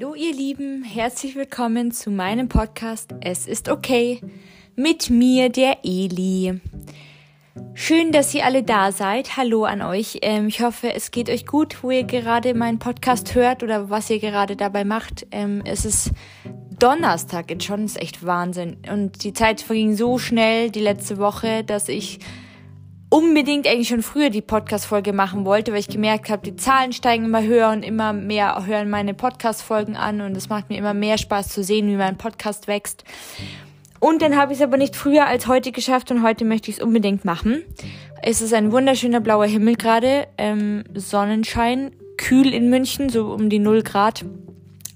Hallo ihr Lieben, herzlich willkommen zu meinem Podcast Es ist okay mit mir, der Eli. Schön, dass ihr alle da seid. Hallo an euch. Ähm, ich hoffe, es geht euch gut, wo ihr gerade meinen Podcast hört oder was ihr gerade dabei macht. Ähm, es ist Donnerstag jetzt schon, ist echt Wahnsinn. Und die Zeit verging so schnell die letzte Woche, dass ich unbedingt eigentlich schon früher die Podcast-Folge machen wollte, weil ich gemerkt habe, die Zahlen steigen immer höher und immer mehr hören meine Podcast-Folgen an und es macht mir immer mehr Spaß zu sehen, wie mein Podcast wächst. Und dann habe ich es aber nicht früher als heute geschafft und heute möchte ich es unbedingt machen. Es ist ein wunderschöner blauer Himmel gerade, ähm, Sonnenschein, kühl in München, so um die 0 Grad,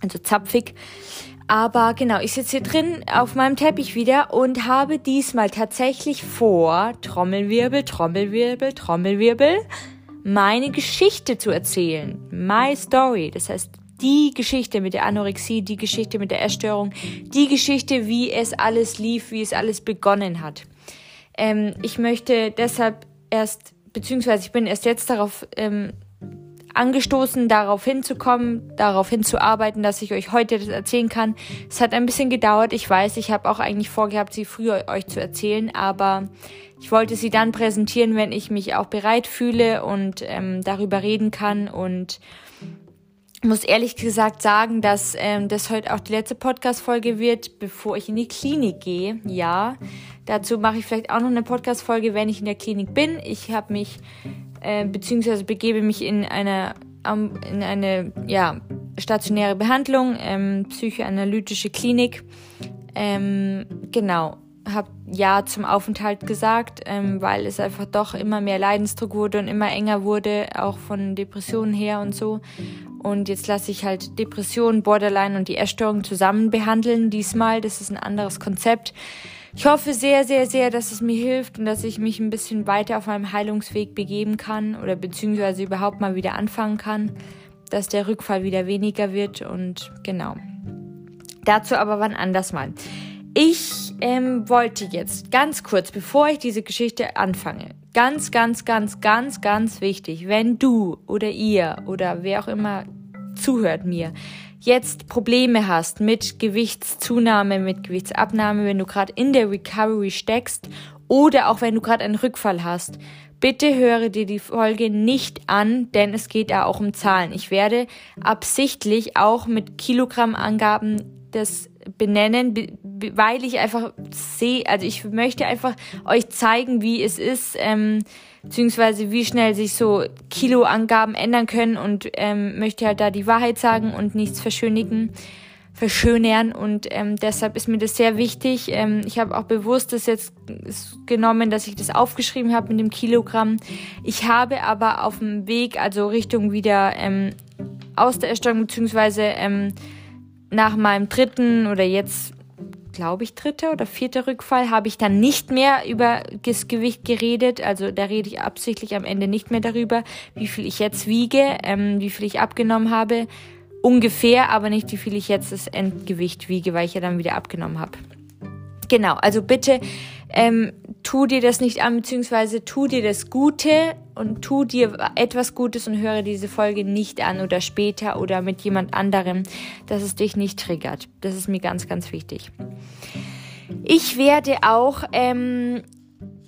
also zapfig. Aber genau, ich sitze hier drin auf meinem Teppich wieder und habe diesmal tatsächlich vor, Trommelwirbel, Trommelwirbel, Trommelwirbel, meine Geschichte zu erzählen. My story. Das heißt, die Geschichte mit der Anorexie, die Geschichte mit der Essstörung, die Geschichte, wie es alles lief, wie es alles begonnen hat. Ähm, ich möchte deshalb erst, beziehungsweise ich bin erst jetzt darauf ähm, angestoßen, darauf hinzukommen, darauf hinzuarbeiten, dass ich euch heute das erzählen kann. Es hat ein bisschen gedauert, ich weiß, ich habe auch eigentlich vorgehabt, sie früher euch zu erzählen, aber ich wollte sie dann präsentieren, wenn ich mich auch bereit fühle und ähm, darüber reden kann und muss ehrlich gesagt sagen, dass ähm, das heute auch die letzte Podcast-Folge wird, bevor ich in die Klinik gehe. Ja, dazu mache ich vielleicht auch noch eine Podcast-Folge, wenn ich in der Klinik bin. Ich habe mich äh, beziehungsweise begebe mich in eine, in eine ja, stationäre Behandlung, ähm, psychoanalytische Klinik. Ähm, genau, habe Ja zum Aufenthalt gesagt, ähm, weil es einfach doch immer mehr Leidensdruck wurde und immer enger wurde, auch von Depressionen her und so. Und jetzt lasse ich halt Depressionen, Borderline und die Essstörung zusammen behandeln. Diesmal, das ist ein anderes Konzept. Ich hoffe sehr, sehr, sehr, dass es mir hilft und dass ich mich ein bisschen weiter auf meinem Heilungsweg begeben kann oder beziehungsweise überhaupt mal wieder anfangen kann, dass der Rückfall wieder weniger wird und genau. Dazu aber wann anders mal. Ich ähm, wollte jetzt ganz kurz, bevor ich diese Geschichte anfange, ganz, ganz, ganz, ganz, ganz wichtig, wenn du oder ihr oder wer auch immer zuhört mir, jetzt Probleme hast mit Gewichtszunahme, mit Gewichtsabnahme, wenn du gerade in der Recovery steckst oder auch wenn du gerade einen Rückfall hast, bitte höre dir die Folge nicht an, denn es geht da auch um Zahlen. Ich werde absichtlich auch mit Kilogrammangaben das benennen, weil ich einfach sehe, also ich möchte einfach euch zeigen, wie es ist, ähm, beziehungsweise wie schnell sich so Kiloangaben ändern können und ähm, möchte halt da die Wahrheit sagen und nichts verschönigen, verschönern und ähm, deshalb ist mir das sehr wichtig. Ähm, ich habe auch bewusst das jetzt genommen, dass ich das aufgeschrieben habe mit dem Kilogramm. Ich habe aber auf dem Weg, also Richtung wieder ähm, aus der Erstellung beziehungsweise ähm, nach meinem dritten oder jetzt glaube ich, dritter oder vierter Rückfall, habe ich dann nicht mehr über das Gewicht geredet. Also da rede ich absichtlich am Ende nicht mehr darüber, wie viel ich jetzt wiege, ähm, wie viel ich abgenommen habe. Ungefähr, aber nicht, wie viel ich jetzt das Endgewicht wiege, weil ich ja dann wieder abgenommen habe. Genau, also bitte ähm, tu dir das nicht an, beziehungsweise tu dir das Gute und tu dir etwas Gutes und höre diese Folge nicht an oder später oder mit jemand anderem, dass es dich nicht triggert. Das ist mir ganz, ganz wichtig. Ich werde auch ähm,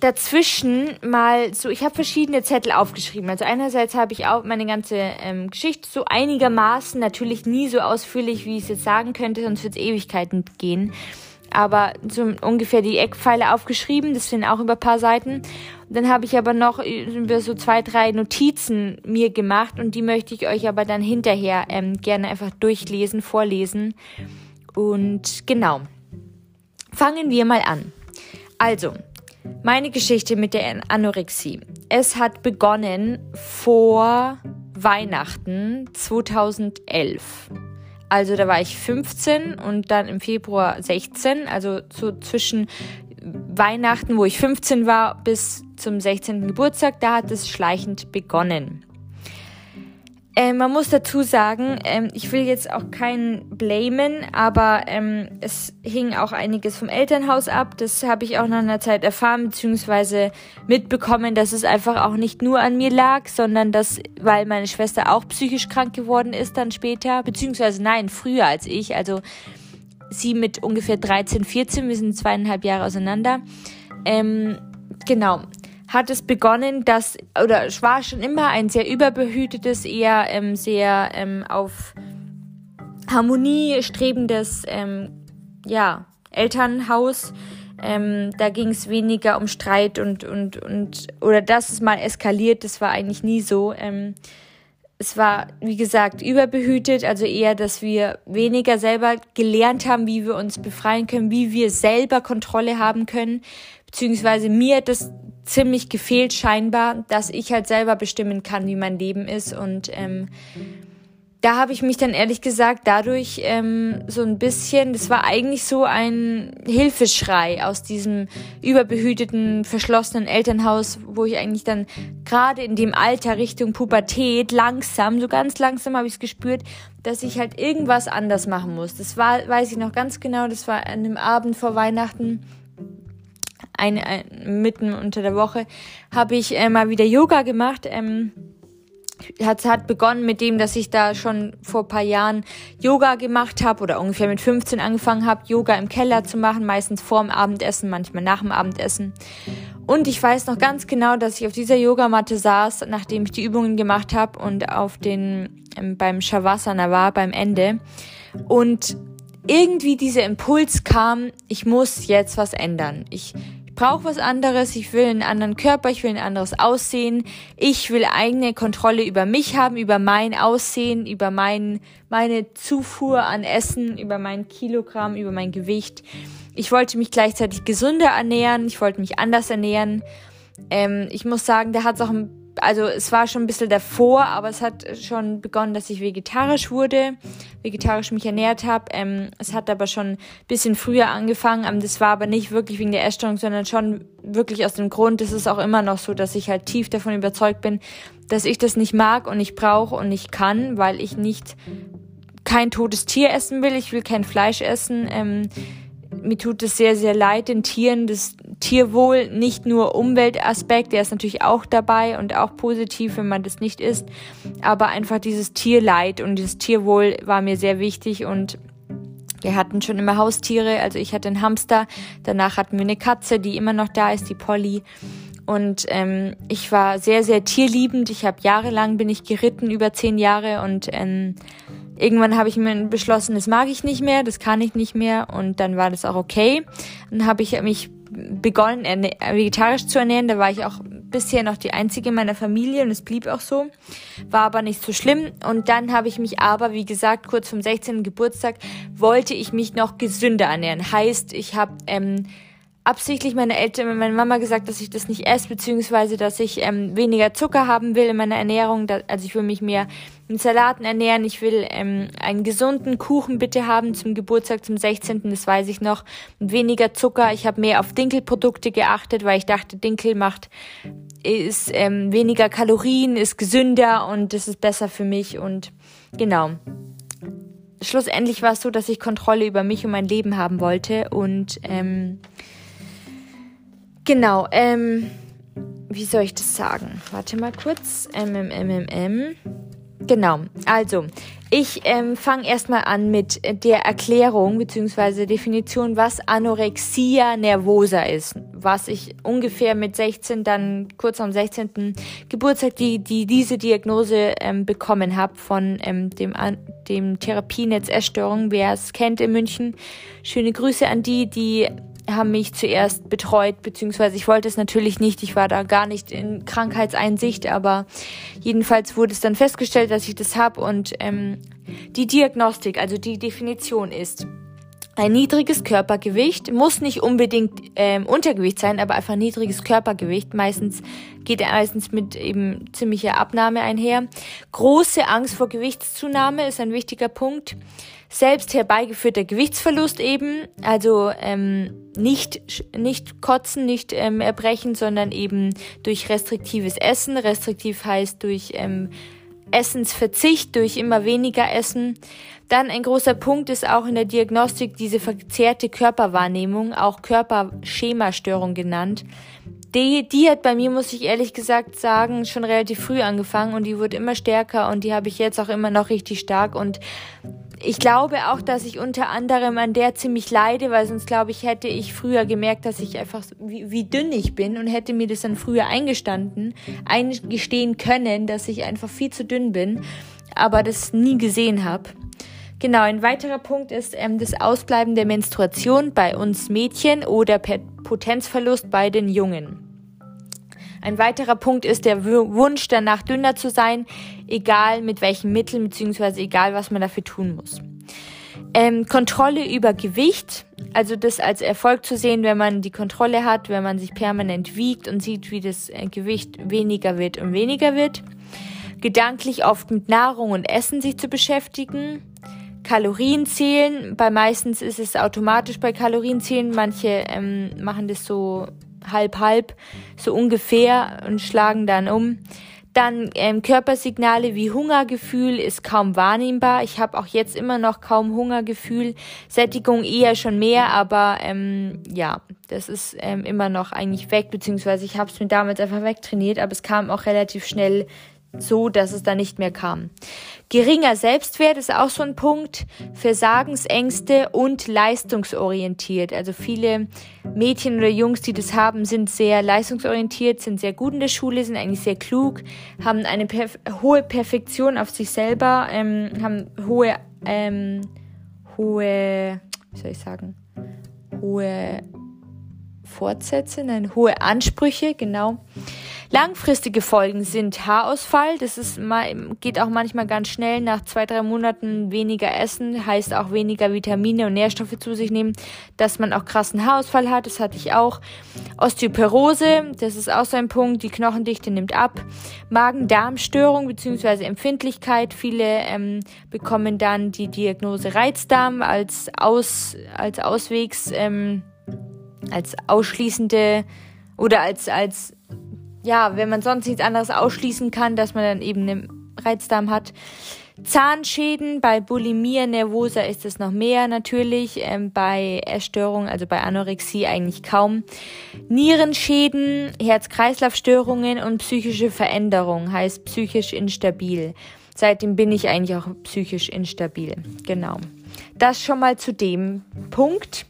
dazwischen mal so, ich habe verschiedene Zettel aufgeschrieben. Also einerseits habe ich auch meine ganze ähm, Geschichte so einigermaßen, natürlich nie so ausführlich, wie ich es jetzt sagen könnte, sonst wird es Ewigkeiten gehen aber so ungefähr die Eckpfeile aufgeschrieben. Das sind auch über ein paar Seiten. Dann habe ich aber noch über so zwei, drei Notizen mir gemacht und die möchte ich euch aber dann hinterher ähm, gerne einfach durchlesen, vorlesen. Und genau. Fangen wir mal an. Also, meine Geschichte mit der Anorexie. Es hat begonnen vor Weihnachten 2011. Also da war ich 15 und dann im Februar 16, also so zwischen Weihnachten, wo ich 15 war, bis zum 16. Geburtstag, da hat es schleichend begonnen. Äh, man muss dazu sagen, ähm, ich will jetzt auch keinen blamen, aber ähm, es hing auch einiges vom Elternhaus ab. Das habe ich auch nach einer Zeit erfahren bzw. mitbekommen, dass es einfach auch nicht nur an mir lag, sondern dass, weil meine Schwester auch psychisch krank geworden ist dann später, beziehungsweise nein, früher als ich, also sie mit ungefähr 13, 14, wir sind zweieinhalb Jahre auseinander. Ähm, genau, hat es begonnen, dass, oder es war schon immer ein sehr überbehütetes, eher ähm, sehr ähm, auf Harmonie strebendes, ähm, ja, Elternhaus. Ähm, da ging es weniger um Streit und, und, und, oder dass es mal eskaliert, das war eigentlich nie so. Ähm, es war, wie gesagt, überbehütet, also eher, dass wir weniger selber gelernt haben, wie wir uns befreien können, wie wir selber Kontrolle haben können, beziehungsweise mir das ziemlich gefehlt scheinbar, dass ich halt selber bestimmen kann, wie mein Leben ist. Und ähm, da habe ich mich dann ehrlich gesagt dadurch ähm, so ein bisschen, das war eigentlich so ein Hilfeschrei aus diesem überbehüteten, verschlossenen Elternhaus, wo ich eigentlich dann gerade in dem Alter Richtung Pubertät langsam, so ganz langsam habe ich es gespürt, dass ich halt irgendwas anders machen muss. Das war, weiß ich noch ganz genau, das war an dem Abend vor Weihnachten ein, ein, mitten unter der Woche, habe ich äh, mal wieder Yoga gemacht. Ähm, hat, hat begonnen mit dem, dass ich da schon vor paar Jahren Yoga gemacht habe oder ungefähr mit 15 angefangen habe, Yoga im Keller zu machen, meistens vor dem Abendessen, manchmal nach dem Abendessen. Und ich weiß noch ganz genau, dass ich auf dieser Yogamatte saß, nachdem ich die Übungen gemacht habe und auf den ähm, beim Shavasana war beim Ende und irgendwie dieser Impuls kam, ich muss jetzt was ändern. Ich brauche was anderes, ich will einen anderen Körper, ich will ein anderes Aussehen, ich will eigene Kontrolle über mich haben, über mein Aussehen, über mein, meine Zufuhr an Essen, über mein Kilogramm, über mein Gewicht. Ich wollte mich gleichzeitig gesünder ernähren, ich wollte mich anders ernähren. Ähm, ich muss sagen, da hat es auch ein also es war schon ein bisschen davor, aber es hat schon begonnen, dass ich vegetarisch wurde, vegetarisch mich ernährt habe. Ähm, es hat aber schon ein bisschen früher angefangen. Das war aber nicht wirklich wegen der Essstörung, sondern schon wirklich aus dem Grund, es ist auch immer noch so, dass ich halt tief davon überzeugt bin, dass ich das nicht mag und nicht brauche und nicht kann, weil ich nicht kein totes Tier essen will. Ich will kein Fleisch essen. Ähm, mir tut es sehr, sehr leid, den Tieren, das Tierwohl, nicht nur Umweltaspekt, der ist natürlich auch dabei und auch positiv, wenn man das nicht isst, aber einfach dieses Tierleid und dieses Tierwohl war mir sehr wichtig und wir hatten schon immer Haustiere, also ich hatte einen Hamster, danach hatten wir eine Katze, die immer noch da ist, die Polly. Und ähm, ich war sehr, sehr tierliebend. Ich habe jahrelang bin ich geritten, über zehn Jahre und ähm, Irgendwann habe ich mir beschlossen, das mag ich nicht mehr, das kann ich nicht mehr und dann war das auch okay. Dann habe ich mich begonnen, vegetarisch zu ernähren. Da war ich auch bisher noch die einzige in meiner Familie und es blieb auch so. War aber nicht so schlimm. Und dann habe ich mich aber, wie gesagt, kurz vom 16. Geburtstag wollte ich mich noch gesünder ernähren. Heißt, ich habe ähm, absichtlich meine Eltern, meine Mama gesagt, dass ich das nicht esse, beziehungsweise dass ich ähm, weniger Zucker haben will in meiner Ernährung. Also ich will mich mehr mit Salaten ernähren. Ich will ähm, einen gesunden Kuchen bitte haben zum Geburtstag, zum 16. Das weiß ich noch. Weniger Zucker. Ich habe mehr auf Dinkelprodukte geachtet, weil ich dachte, Dinkel macht ist ähm, weniger Kalorien, ist gesünder und das ist besser für mich und genau. Schlussendlich war es so, dass ich Kontrolle über mich und mein Leben haben wollte und ähm, Genau, ähm, wie soll ich das sagen? Warte mal kurz. MMMMM. Genau, also ich ähm, fange erstmal an mit der Erklärung bzw. Definition, was Anorexia nervosa ist. Was ich ungefähr mit 16, dann kurz am 16. Geburtstag, die, die diese Diagnose ähm, bekommen habe von ähm, dem, dem Therapienetz Essstörung. Wer es kennt in München, schöne Grüße an die, die haben mich zuerst betreut, beziehungsweise ich wollte es natürlich nicht, ich war da gar nicht in Krankheitseinsicht, aber jedenfalls wurde es dann festgestellt, dass ich das habe und ähm, die Diagnostik, also die Definition ist, ein niedriges Körpergewicht muss nicht unbedingt ähm, Untergewicht sein, aber einfach niedriges Körpergewicht. Meistens geht er meistens mit eben ziemlicher Abnahme einher. Große Angst vor Gewichtszunahme ist ein wichtiger Punkt selbst herbeigeführter Gewichtsverlust eben, also ähm, nicht, nicht kotzen, nicht ähm, erbrechen, sondern eben durch restriktives Essen. Restriktiv heißt durch ähm, Essensverzicht durch immer weniger Essen. Dann ein großer Punkt ist auch in der Diagnostik diese verzerrte Körperwahrnehmung, auch Körperschemastörung genannt. Die, die hat bei mir, muss ich ehrlich gesagt sagen, schon relativ früh angefangen und die wird immer stärker und die habe ich jetzt auch immer noch richtig stark und ich glaube auch, dass ich unter anderem an der ziemlich leide, weil sonst glaube ich, hätte ich früher gemerkt, dass ich einfach wie, wie dünn ich bin und hätte mir das dann früher eingestanden, eingestehen können, dass ich einfach viel zu dünn bin, aber das nie gesehen habe. Genau, ein weiterer Punkt ist ähm, das Ausbleiben der Menstruation bei uns Mädchen oder Potenzverlust bei den Jungen. Ein weiterer Punkt ist der Wunsch danach dünner zu sein, egal mit welchen Mitteln beziehungsweise egal was man dafür tun muss. Ähm, Kontrolle über Gewicht, also das als Erfolg zu sehen, wenn man die Kontrolle hat, wenn man sich permanent wiegt und sieht, wie das äh, Gewicht weniger wird und weniger wird. Gedanklich oft mit Nahrung und Essen sich zu beschäftigen. Kalorien zählen, bei meistens ist es automatisch bei Kalorien zählen, manche ähm, machen das so halb halb, so ungefähr und schlagen dann um. Dann ähm, Körpersignale wie Hungergefühl ist kaum wahrnehmbar. Ich habe auch jetzt immer noch kaum Hungergefühl. Sättigung eher schon mehr, aber ähm, ja, das ist ähm, immer noch eigentlich weg, beziehungsweise ich habe es mir damals einfach wegtrainiert, aber es kam auch relativ schnell so, dass es da nicht mehr kam. Geringer Selbstwert ist auch so ein Punkt. Versagensängste und leistungsorientiert. Also viele Mädchen oder Jungs, die das haben, sind sehr leistungsorientiert, sind sehr gut in der Schule, sind eigentlich sehr klug, haben eine perf hohe Perfektion auf sich selber, ähm, haben hohe, ähm, hohe, wie soll ich sagen, hohe Fortsätze, nein, hohe Ansprüche, genau. Langfristige Folgen sind Haarausfall. Das ist geht auch manchmal ganz schnell. Nach zwei, drei Monaten weniger essen heißt auch weniger Vitamine und Nährstoffe zu sich nehmen, dass man auch krassen Haarausfall hat. Das hatte ich auch. Osteoporose, das ist auch so ein Punkt. Die Knochendichte nimmt ab. Magen-Darm-Störung bzw. Empfindlichkeit. Viele ähm, bekommen dann die Diagnose Reizdarm als Aus, als Auswegs, ähm, als ausschließende oder als, als ja, wenn man sonst nichts anderes ausschließen kann, dass man dann eben einen Reizdarm hat. Zahnschäden, bei Bulimia nervosa ist es noch mehr natürlich, ähm, bei Essstörungen, also bei Anorexie eigentlich kaum. Nierenschäden, Herz-Kreislauf-Störungen und psychische Veränderungen, heißt psychisch instabil. Seitdem bin ich eigentlich auch psychisch instabil. Genau. Das schon mal zu dem Punkt.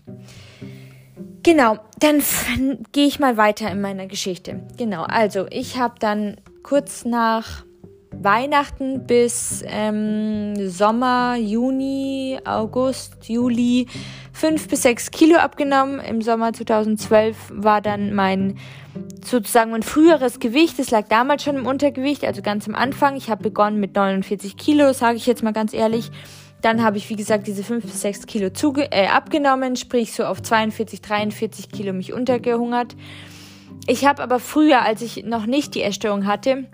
Genau, dann gehe ich mal weiter in meiner Geschichte. Genau, also ich habe dann kurz nach Weihnachten bis ähm, Sommer, Juni, August, Juli fünf bis sechs Kilo abgenommen. Im Sommer 2012 war dann mein sozusagen mein früheres Gewicht. Es lag damals schon im Untergewicht, also ganz am Anfang. Ich habe begonnen mit 49 Kilo, sage ich jetzt mal ganz ehrlich. Dann habe ich, wie gesagt, diese 5 bis 6 Kilo zuge äh, abgenommen, sprich so auf 42, 43 Kilo mich untergehungert. Ich habe aber früher, als ich noch nicht die Essstörung hatte,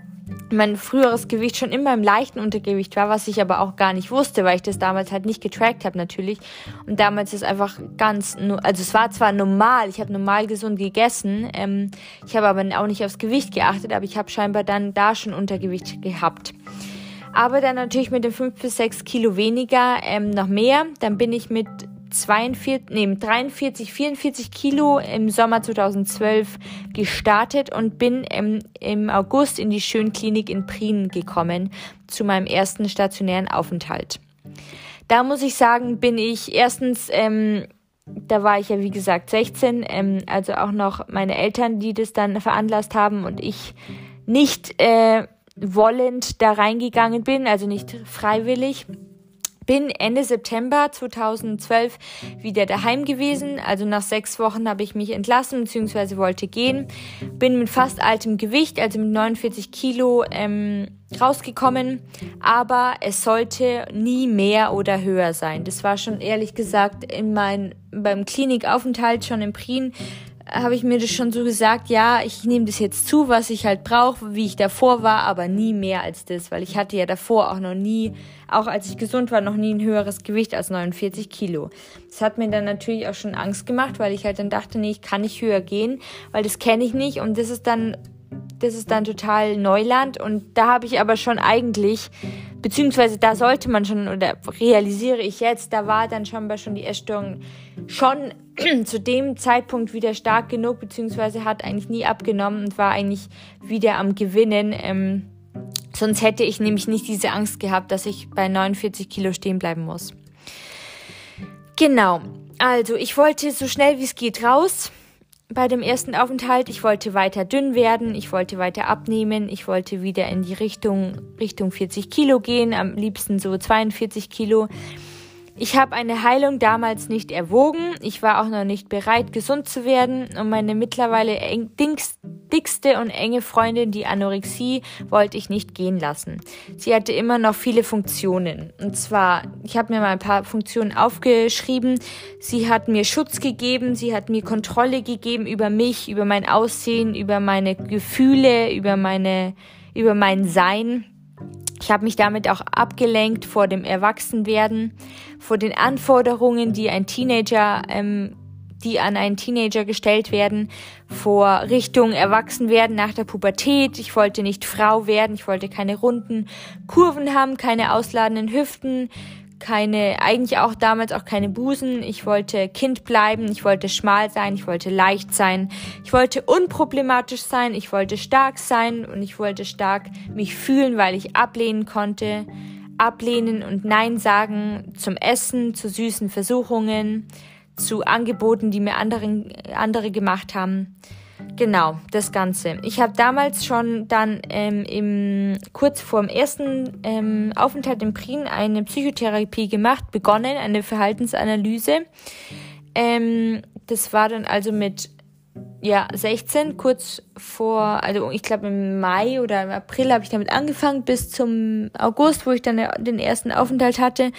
mein früheres Gewicht schon immer im leichten Untergewicht war, was ich aber auch gar nicht wusste, weil ich das damals halt nicht getrackt habe natürlich. Und damals ist einfach ganz, also es war zwar normal, ich habe normal gesund gegessen, ähm, ich habe aber auch nicht aufs Gewicht geachtet, aber ich habe scheinbar dann da schon Untergewicht gehabt aber dann natürlich mit den 5 bis 6 Kilo weniger ähm, noch mehr. Dann bin ich mit 42, nee, 43, 44 Kilo im Sommer 2012 gestartet und bin im, im August in die Schönklinik in Prien gekommen zu meinem ersten stationären Aufenthalt. Da muss ich sagen, bin ich erstens, ähm, da war ich ja wie gesagt 16, ähm, also auch noch meine Eltern, die das dann veranlasst haben und ich nicht äh, wollend da reingegangen bin, also nicht freiwillig. Bin Ende September 2012 wieder daheim gewesen. Also nach sechs Wochen habe ich mich entlassen bzw. wollte gehen. Bin mit fast altem Gewicht, also mit 49 Kilo, ähm, rausgekommen. Aber es sollte nie mehr oder höher sein. Das war schon ehrlich gesagt in mein, beim Klinikaufenthalt schon im Prien habe ich mir das schon so gesagt, ja, ich nehme das jetzt zu, was ich halt brauche, wie ich davor war, aber nie mehr als das, weil ich hatte ja davor auch noch nie, auch als ich gesund war, noch nie ein höheres Gewicht als 49 Kilo. Das hat mir dann natürlich auch schon Angst gemacht, weil ich halt dann dachte, nee, ich kann nicht höher gehen, weil das kenne ich nicht und das ist dann das ist dann total Neuland und da habe ich aber schon eigentlich, beziehungsweise da sollte man schon, oder realisiere ich jetzt, da war dann schon, schon die Essstörung schon zu dem Zeitpunkt wieder stark genug, beziehungsweise hat eigentlich nie abgenommen und war eigentlich wieder am Gewinnen. Ähm, sonst hätte ich nämlich nicht diese Angst gehabt, dass ich bei 49 Kilo stehen bleiben muss. Genau. Also, ich wollte so schnell wie es geht raus bei dem ersten Aufenthalt. Ich wollte weiter dünn werden, ich wollte weiter abnehmen, ich wollte wieder in die Richtung, Richtung 40 Kilo gehen, am liebsten so 42 Kilo. Ich habe eine Heilung damals nicht erwogen. Ich war auch noch nicht bereit, gesund zu werden. Und meine mittlerweile dickste und enge Freundin, die Anorexie, wollte ich nicht gehen lassen. Sie hatte immer noch viele Funktionen. Und zwar, ich habe mir mal ein paar Funktionen aufgeschrieben. Sie hat mir Schutz gegeben, sie hat mir Kontrolle gegeben über mich, über mein Aussehen, über meine Gefühle, über meine, über mein Sein. Ich habe mich damit auch abgelenkt vor dem Erwachsenwerden, vor den Anforderungen, die ein Teenager, ähm, die an einen Teenager gestellt werden, vor Richtung Erwachsenwerden nach der Pubertät. Ich wollte nicht Frau werden, ich wollte keine runden Kurven haben, keine ausladenden Hüften, keine, eigentlich auch damals auch keine Busen. Ich wollte Kind bleiben, ich wollte schmal sein, ich wollte leicht sein, ich wollte unproblematisch sein, ich wollte stark sein und ich wollte stark mich fühlen, weil ich ablehnen konnte. Ablehnen und Nein sagen zum Essen, zu süßen Versuchungen, zu Angeboten, die mir anderen, andere gemacht haben. Genau, das Ganze. Ich habe damals schon dann ähm, im, kurz vor dem ersten ähm, Aufenthalt in Prien eine Psychotherapie gemacht, begonnen, eine Verhaltensanalyse. Ähm, das war dann also mit ja, 16, kurz vor, also ich glaube im Mai oder im April habe ich damit angefangen, bis zum August, wo ich dann den ersten Aufenthalt hatte.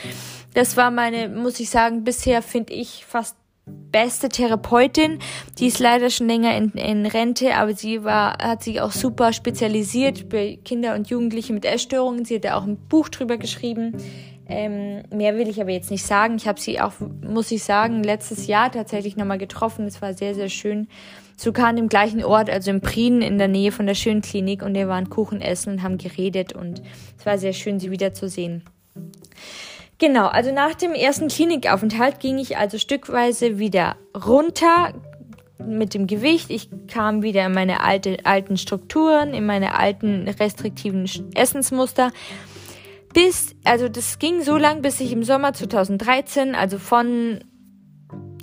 Das war meine, muss ich sagen, bisher finde ich fast beste Therapeutin. Die ist leider schon länger in, in Rente, aber sie war, hat sich auch super spezialisiert bei Kinder und Jugendliche mit Essstörungen. Sie hat da auch ein Buch drüber geschrieben. Ähm, mehr will ich aber jetzt nicht sagen. Ich habe sie auch, muss ich sagen, letztes Jahr tatsächlich nochmal getroffen. Es war sehr, sehr schön. Sogar an dem gleichen Ort, also in Prien in der Nähe von der schönen Klinik. Und wir waren Kuchen essen und haben geredet. Und es war sehr schön, sie wiederzusehen. Genau, also nach dem ersten Klinikaufenthalt ging ich also stückweise wieder runter mit dem Gewicht. Ich kam wieder in meine alte, alten Strukturen, in meine alten restriktiven Essensmuster. Bis, also das ging so lang, bis ich im Sommer 2013, also von,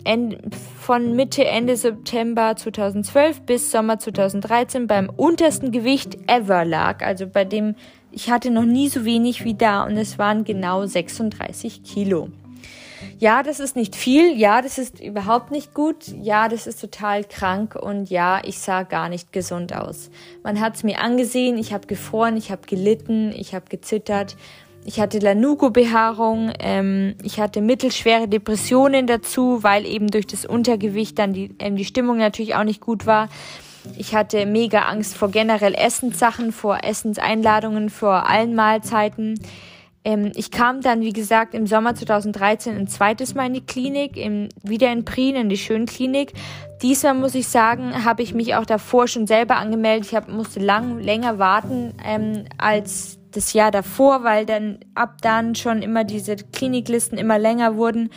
Ende, von Mitte, Ende September 2012 bis Sommer 2013 beim untersten Gewicht ever lag. Also bei dem ich hatte noch nie so wenig wie da und es waren genau 36 Kilo. Ja, das ist nicht viel. Ja, das ist überhaupt nicht gut. Ja, das ist total krank. Und ja, ich sah gar nicht gesund aus. Man hat es mir angesehen. Ich habe gefroren, ich habe gelitten, ich habe gezittert. Ich hatte Lanugo-Behaarung. Ähm, ich hatte mittelschwere Depressionen dazu, weil eben durch das Untergewicht dann die, ähm, die Stimmung natürlich auch nicht gut war. Ich hatte mega Angst vor generell Essenssachen, vor Essenseinladungen, vor allen Mahlzeiten. Ähm, ich kam dann, wie gesagt, im Sommer 2013 ein zweites Mal in die Klinik, im, wieder in Prien, in die Schönklinik. Diesmal muss ich sagen, habe ich mich auch davor schon selber angemeldet. Ich hab, musste lang, länger warten ähm, als das Jahr davor, weil dann ab dann schon immer diese Kliniklisten immer länger wurden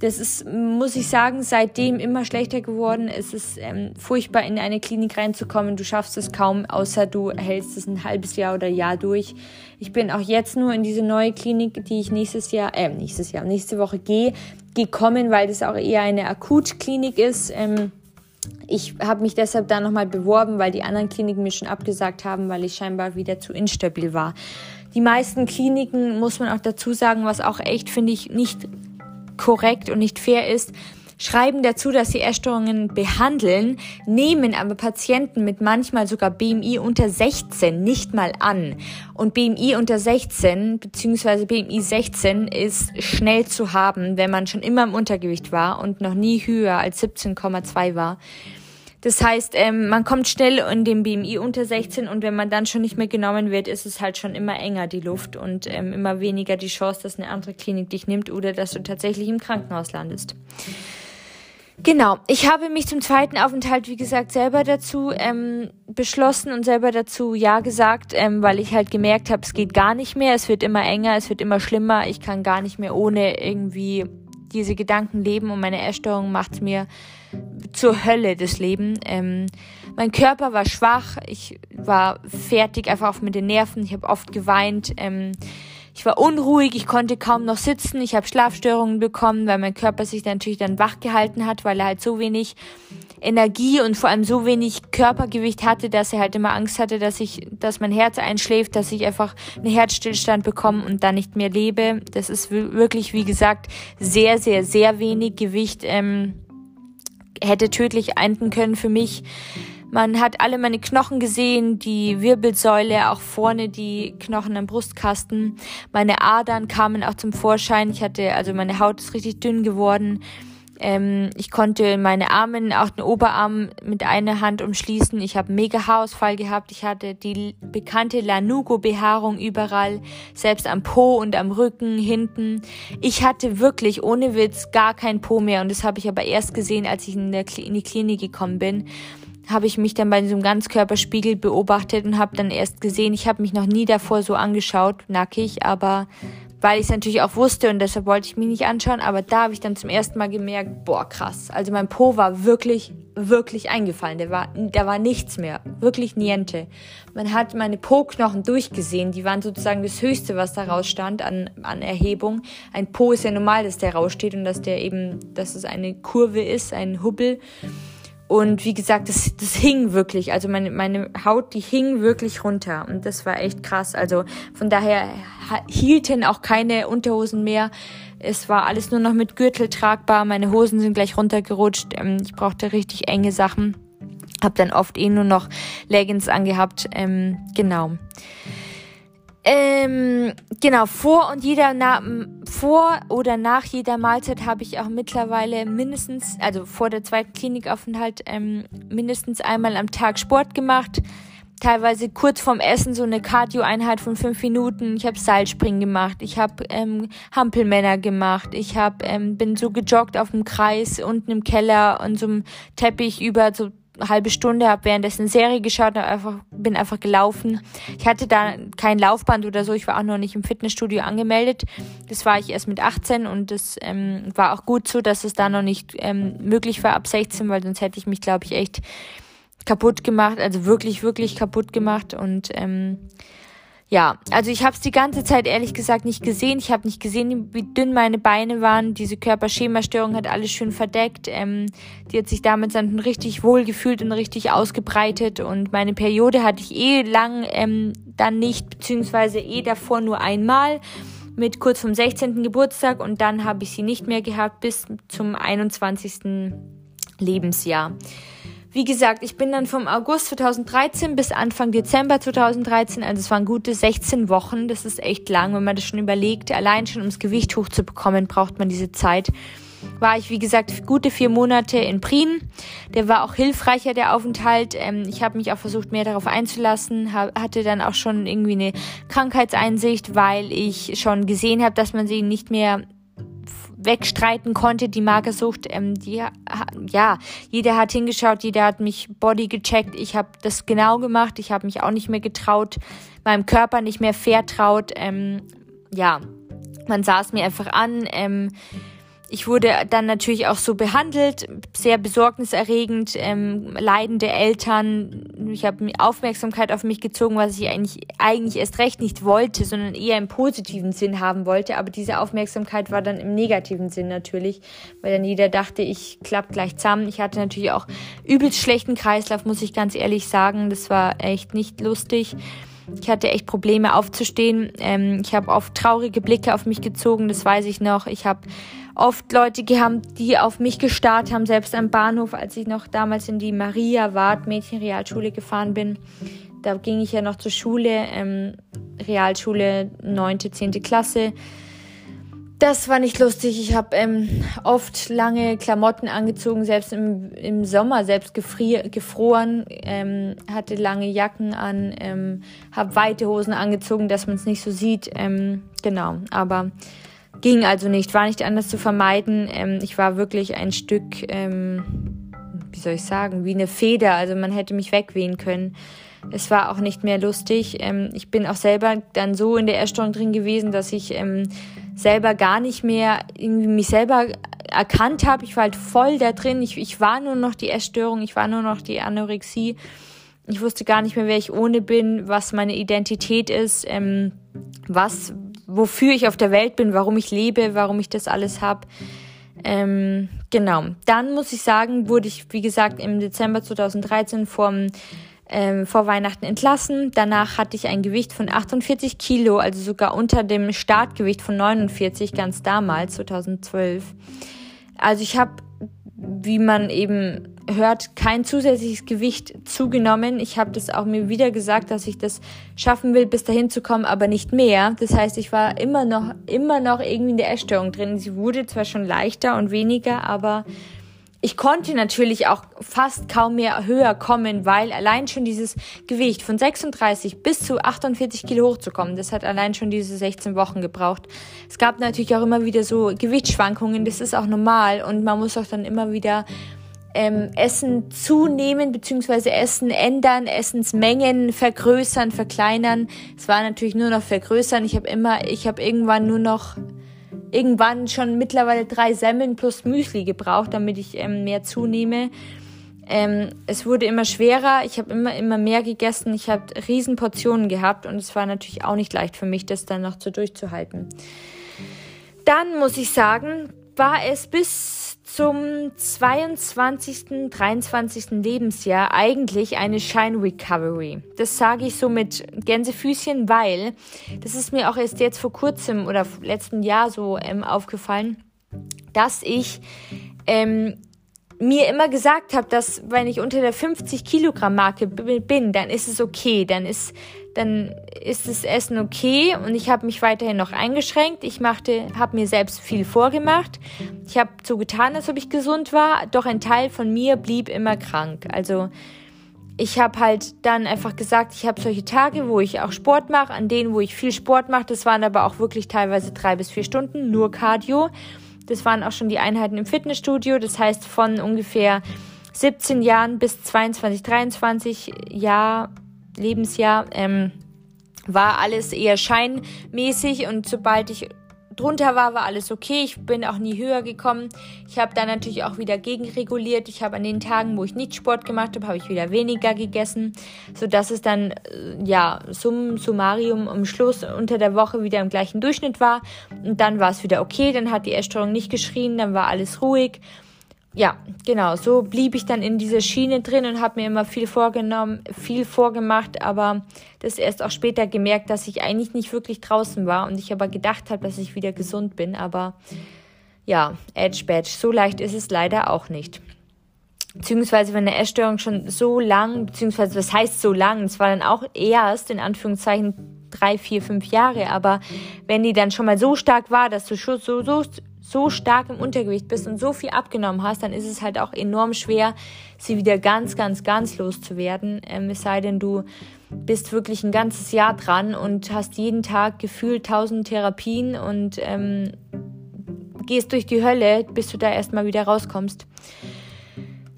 das ist, muss ich sagen, seitdem immer schlechter geworden. Es ist ähm, furchtbar, in eine Klinik reinzukommen. Du schaffst es kaum, außer du hältst es ein halbes Jahr oder Jahr durch. Ich bin auch jetzt nur in diese neue Klinik, die ich nächstes Jahr, äh, nächstes Jahr, nächste Woche gehe, gekommen, weil das auch eher eine Akutklinik ist. Ähm, ich habe mich deshalb da nochmal beworben, weil die anderen Kliniken mir schon abgesagt haben, weil ich scheinbar wieder zu instabil war. Die meisten Kliniken, muss man auch dazu sagen, was auch echt, finde ich, nicht korrekt und nicht fair ist, schreiben dazu, dass sie Essstörungen behandeln, nehmen aber Patienten mit manchmal sogar BMI unter 16 nicht mal an. Und BMI unter 16 bzw. BMI 16 ist schnell zu haben, wenn man schon immer im Untergewicht war und noch nie höher als 17,2 war. Das heißt, ähm, man kommt schnell in dem BMI unter 16 und wenn man dann schon nicht mehr genommen wird, ist es halt schon immer enger die Luft und ähm, immer weniger die Chance, dass eine andere Klinik dich nimmt oder dass du tatsächlich im Krankenhaus landest. Genau, ich habe mich zum zweiten Aufenthalt, wie gesagt, selber dazu ähm, beschlossen und selber dazu Ja gesagt, ähm, weil ich halt gemerkt habe, es geht gar nicht mehr, es wird immer enger, es wird immer schlimmer, ich kann gar nicht mehr ohne irgendwie diese Gedanken leben und meine Essstörung macht mir zur Hölle des Lebens. Ähm, mein Körper war schwach, ich war fertig, einfach auf mit den Nerven, ich habe oft geweint. Ähm, ich war unruhig, ich konnte kaum noch sitzen, ich habe Schlafstörungen bekommen, weil mein Körper sich natürlich dann wach gehalten hat, weil er halt so wenig Energie und vor allem so wenig Körpergewicht hatte, dass er halt immer Angst hatte, dass ich, dass mein Herz einschläft, dass ich einfach einen Herzstillstand bekomme und dann nicht mehr lebe. Das ist wirklich, wie gesagt, sehr, sehr, sehr wenig Gewicht. Ähm, hätte tödlich enden können für mich. Man hat alle meine Knochen gesehen, die Wirbelsäule, auch vorne die Knochen am Brustkasten. Meine Adern kamen auch zum Vorschein. Ich hatte, also meine Haut ist richtig dünn geworden. Ähm, ich konnte meine Arme, auch den Oberarm mit einer Hand umschließen. Ich habe mega Haarausfall gehabt. Ich hatte die bekannte Lanugo-Behaarung überall, selbst am Po und am Rücken, hinten. Ich hatte wirklich ohne Witz gar kein Po mehr und das habe ich aber erst gesehen, als ich in, der, in die Klinik gekommen bin habe ich mich dann bei diesem Ganzkörperspiegel beobachtet und habe dann erst gesehen, ich habe mich noch nie davor so angeschaut, nackig, aber weil ich es natürlich auch wusste und deshalb wollte ich mich nicht anschauen, aber da habe ich dann zum ersten Mal gemerkt, boah, krass. Also mein Po war wirklich, wirklich eingefallen. Der war, da war nichts mehr. Wirklich niente. Man hat meine Po-Knochen durchgesehen. Die waren sozusagen das Höchste, was da rausstand an, an Erhebung. Ein Po ist ja normal, dass der raussteht und dass der eben, dass es eine Kurve ist, ein Hubbel. Und wie gesagt, das, das hing wirklich. Also meine, meine Haut, die hing wirklich runter. Und das war echt krass. Also von daher hielten auch keine Unterhosen mehr. Es war alles nur noch mit Gürtel tragbar. Meine Hosen sind gleich runtergerutscht. Ähm, ich brauchte richtig enge Sachen. Hab dann oft eh nur noch Leggings angehabt. Ähm, genau. Ähm, genau, vor und jeder na, vor oder nach jeder Mahlzeit habe ich auch mittlerweile mindestens, also vor der zweiten Klinikaufenthalt, ähm, mindestens einmal am Tag Sport gemacht. Teilweise kurz vorm Essen so eine Cardio-Einheit von fünf Minuten. Ich habe Seilspringen gemacht, ich habe ähm, Hampelmänner gemacht, ich hab, ähm, bin so gejoggt auf dem Kreis unten im Keller und so einem Teppich über so halbe Stunde, habe währenddessen Serie geschaut, einfach, bin einfach gelaufen. Ich hatte da kein Laufband oder so, ich war auch noch nicht im Fitnessstudio angemeldet. Das war ich erst mit 18 und das ähm, war auch gut so, dass es da noch nicht ähm, möglich war ab 16, weil sonst hätte ich mich, glaube ich, echt kaputt gemacht, also wirklich, wirklich kaputt gemacht und ähm, ja, also ich habe es die ganze Zeit ehrlich gesagt nicht gesehen. Ich habe nicht gesehen, wie dünn meine Beine waren. Diese Körperschemastörung hat alles schön verdeckt. Ähm, die hat sich damit dann richtig wohl gefühlt und richtig ausgebreitet. Und meine Periode hatte ich eh lang ähm, dann nicht, beziehungsweise eh davor nur einmal mit kurz vom 16. Geburtstag und dann habe ich sie nicht mehr gehabt bis zum 21. Lebensjahr. Wie gesagt, ich bin dann vom August 2013 bis Anfang Dezember 2013, also es waren gute 16 Wochen. Das ist echt lang, wenn man das schon überlegt. Allein schon ums Gewicht hochzubekommen, braucht man diese Zeit. War ich, wie gesagt, gute vier Monate in Prien. Der war auch hilfreicher, der Aufenthalt. Ähm, ich habe mich auch versucht, mehr darauf einzulassen. hatte dann auch schon irgendwie eine Krankheitseinsicht, weil ich schon gesehen habe, dass man sie nicht mehr wegstreiten konnte, die Magersucht. Ähm, die, ja, jeder hat hingeschaut, jeder hat mich Body gecheckt. Ich habe das genau gemacht. Ich habe mich auch nicht mehr getraut, meinem Körper nicht mehr vertraut. Ähm, ja, man sah es mir einfach an. Ähm, ich wurde dann natürlich auch so behandelt, sehr besorgniserregend, ähm, leidende Eltern. Ich habe Aufmerksamkeit auf mich gezogen, was ich eigentlich, eigentlich erst recht nicht wollte, sondern eher im positiven Sinn haben wollte. Aber diese Aufmerksamkeit war dann im negativen Sinn natürlich, weil dann jeder dachte, ich klapp gleich zusammen. Ich hatte natürlich auch übelst schlechten Kreislauf, muss ich ganz ehrlich sagen. Das war echt nicht lustig. Ich hatte echt Probleme aufzustehen. Ähm, ich habe oft traurige Blicke auf mich gezogen, das weiß ich noch. Ich habe oft Leute gehabt, die auf mich gestarrt haben, selbst am Bahnhof, als ich noch damals in die Maria Ward Mädchenrealschule gefahren bin. Da ging ich ja noch zur Schule, ähm, Realschule 9., 10. Klasse. Das war nicht lustig. Ich habe ähm, oft lange Klamotten angezogen, selbst im, im Sommer, selbst gefroren, ähm, hatte lange Jacken an, ähm, habe weite Hosen angezogen, dass man es nicht so sieht. Ähm, genau, aber Ging also nicht, war nicht anders zu vermeiden. Ähm, ich war wirklich ein Stück, ähm, wie soll ich sagen, wie eine Feder. Also man hätte mich wegwehen können. Es war auch nicht mehr lustig. Ähm, ich bin auch selber dann so in der Essstörung drin gewesen, dass ich ähm, selber gar nicht mehr irgendwie mich selber erkannt habe. Ich war halt voll da drin. Ich, ich war nur noch die Essstörung, ich war nur noch die Anorexie. Ich wusste gar nicht mehr, wer ich ohne bin, was meine Identität ist, ähm, was, wofür ich auf der Welt bin, warum ich lebe, warum ich das alles habe. Ähm, genau. Dann muss ich sagen, wurde ich, wie gesagt, im Dezember 2013 vom ähm, vor Weihnachten entlassen. Danach hatte ich ein Gewicht von 48 Kilo, also sogar unter dem Startgewicht von 49, ganz damals, 2012. Also ich habe, wie man eben hört, kein zusätzliches Gewicht zugenommen. Ich habe das auch mir wieder gesagt, dass ich das schaffen will, bis dahin zu kommen, aber nicht mehr. Das heißt, ich war immer noch, immer noch irgendwie in der Essstörung drin. Sie wurde zwar schon leichter und weniger, aber ich konnte natürlich auch fast kaum mehr höher kommen, weil allein schon dieses Gewicht von 36 bis zu 48 Kilo hochzukommen, das hat allein schon diese 16 Wochen gebraucht. Es gab natürlich auch immer wieder so Gewichtsschwankungen, das ist auch normal und man muss auch dann immer wieder ähm, Essen zunehmen bzw. Essen ändern, Essensmengen vergrößern, verkleinern. Es war natürlich nur noch vergrößern. Ich habe immer, ich habe irgendwann nur noch irgendwann schon mittlerweile drei Semmeln plus Müsli gebraucht, damit ich ähm, mehr zunehme. Ähm, es wurde immer schwerer, ich habe immer, immer mehr gegessen, ich habe riesen Portionen gehabt und es war natürlich auch nicht leicht für mich, das dann noch so durchzuhalten. Dann muss ich sagen, war es bis zum 22., 23. Lebensjahr eigentlich eine Shine Recovery. Das sage ich so mit Gänsefüßchen, weil das ist mir auch erst jetzt vor kurzem oder letzten Jahr so ähm, aufgefallen, dass ich ähm, mir immer gesagt habe, dass wenn ich unter der 50 Kilogramm Marke bin, dann ist es okay, dann ist dann ist das Essen okay und ich habe mich weiterhin noch eingeschränkt. Ich machte, habe mir selbst viel vorgemacht. Ich habe so getan, als ob ich gesund war, doch ein Teil von mir blieb immer krank. Also ich habe halt dann einfach gesagt, ich habe solche Tage, wo ich auch Sport mache, an denen, wo ich viel Sport mache. Das waren aber auch wirklich teilweise drei bis vier Stunden, nur Cardio. Das waren auch schon die Einheiten im Fitnessstudio. Das heißt, von ungefähr 17 Jahren bis 22, 23 Jahr, Lebensjahr ähm, war alles eher scheinmäßig und sobald ich drunter war, war alles okay. Ich bin auch nie höher gekommen. Ich habe dann natürlich auch wieder gegenreguliert. Ich habe an den Tagen, wo ich nicht Sport gemacht habe, habe ich wieder weniger gegessen, so dass es dann äh, ja sum summarium am Schluss unter der Woche wieder im gleichen Durchschnitt war und dann war es wieder okay. Dann hat die Essstörung nicht geschrien, dann war alles ruhig ja, genau, so blieb ich dann in dieser Schiene drin und habe mir immer viel vorgenommen, viel vorgemacht, aber das erst auch später gemerkt, dass ich eigentlich nicht wirklich draußen war und ich aber gedacht habe, dass ich wieder gesund bin, aber ja, Edge Badge, so leicht ist es leider auch nicht. Beziehungsweise wenn eine Essstörung schon so lang, beziehungsweise was heißt so lang, es war dann auch erst in Anführungszeichen drei, vier, fünf Jahre, aber wenn die dann schon mal so stark war, dass du schon so, so so stark im Untergewicht bist und so viel abgenommen hast, dann ist es halt auch enorm schwer, sie wieder ganz, ganz, ganz loszuwerden. Ähm, es sei denn, du bist wirklich ein ganzes Jahr dran und hast jeden Tag gefühlt tausend Therapien und ähm, gehst durch die Hölle, bis du da erstmal wieder rauskommst.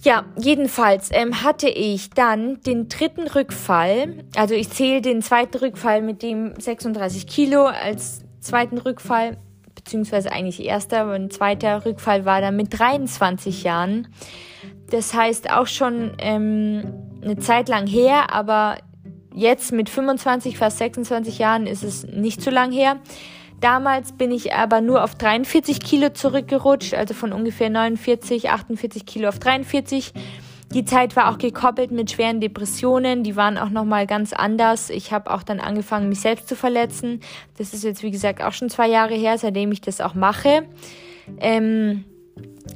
Ja, jedenfalls ähm, hatte ich dann den dritten Rückfall, also ich zähle den zweiten Rückfall mit dem 36 Kilo als zweiten Rückfall beziehungsweise eigentlich erster, ein zweiter Rückfall war dann mit 23 Jahren. Das heißt auch schon ähm, eine Zeit lang her, aber jetzt mit 25, fast 26 Jahren ist es nicht so lang her. Damals bin ich aber nur auf 43 Kilo zurückgerutscht, also von ungefähr 49, 48 Kilo auf 43. Die Zeit war auch gekoppelt mit schweren Depressionen, die waren auch nochmal ganz anders. Ich habe auch dann angefangen, mich selbst zu verletzen. Das ist jetzt, wie gesagt, auch schon zwei Jahre her, seitdem ich das auch mache. Ähm,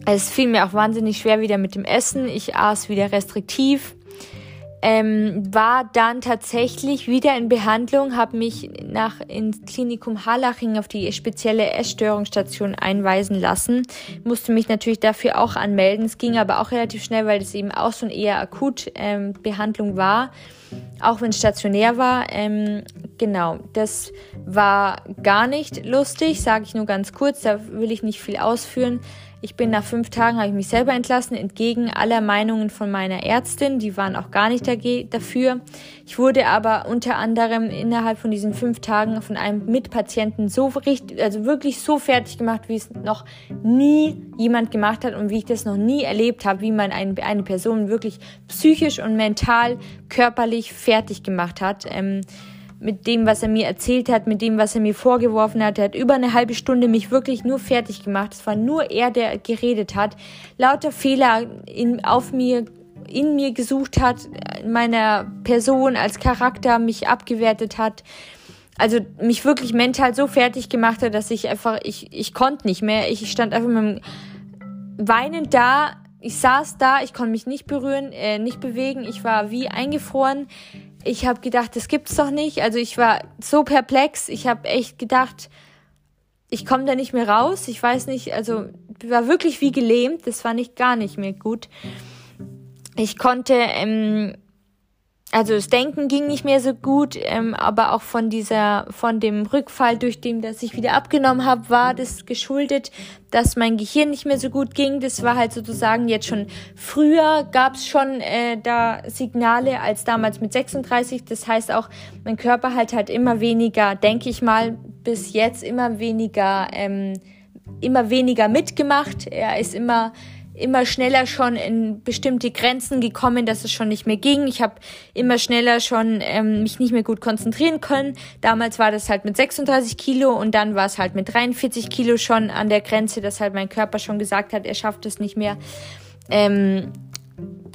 es fiel mir auch wahnsinnig schwer wieder mit dem Essen. Ich aß wieder restriktiv ähm, war dann tatsächlich wieder in Behandlung, habe mich nach ins Klinikum Harlaching auf die spezielle Essstörungsstation einweisen lassen, musste mich natürlich dafür auch anmelden. Es ging aber auch relativ schnell, weil es eben auch so eine eher akut ähm, Behandlung war, auch wenn es stationär war. Ähm, genau, das war gar nicht lustig, sage ich nur ganz kurz, da will ich nicht viel ausführen. Ich bin nach fünf Tagen, habe ich mich selber entlassen, entgegen aller Meinungen von meiner Ärztin. Die waren auch gar nicht dafür. Ich wurde aber unter anderem innerhalb von diesen fünf Tagen von einem Mitpatienten so richtig, also wirklich so fertig gemacht, wie es noch nie jemand gemacht hat und wie ich das noch nie erlebt habe, wie man eine, eine Person wirklich psychisch und mental, körperlich fertig gemacht hat. Ähm, mit dem, was er mir erzählt hat, mit dem, was er mir vorgeworfen hat. Er hat über eine halbe Stunde mich wirklich nur fertig gemacht. Es war nur er, der geredet hat, lauter Fehler in, auf mir in mir gesucht hat, in meiner Person als Charakter mich abgewertet hat. Also mich wirklich mental so fertig gemacht hat, dass ich einfach, ich, ich konnte nicht mehr. Ich stand einfach mit dem weinend da. Ich saß da, ich konnte mich nicht berühren, äh, nicht bewegen. Ich war wie eingefroren ich habe gedacht, das gibt's doch nicht. Also ich war so perplex. Ich habe echt gedacht, ich komme da nicht mehr raus. Ich weiß nicht, also war wirklich wie gelähmt. Das war nicht gar nicht mehr gut. Ich konnte ähm, also das Denken ging nicht mehr so gut, ähm, aber auch von dieser, von dem Rückfall, durch den, dass ich wieder abgenommen habe, war das geschuldet, dass mein Gehirn nicht mehr so gut ging. Das war halt sozusagen jetzt schon früher gab es schon äh, da Signale als damals mit 36. Das heißt auch, mein Körper halt halt immer weniger, denke ich mal, bis jetzt immer weniger, ähm, immer weniger mitgemacht. Er ist immer immer schneller schon in bestimmte Grenzen gekommen, dass es schon nicht mehr ging. Ich habe immer schneller schon ähm, mich nicht mehr gut konzentrieren können. Damals war das halt mit 36 Kilo und dann war es halt mit 43 Kilo schon an der Grenze, dass halt mein Körper schon gesagt hat, er schafft es nicht mehr. Ähm,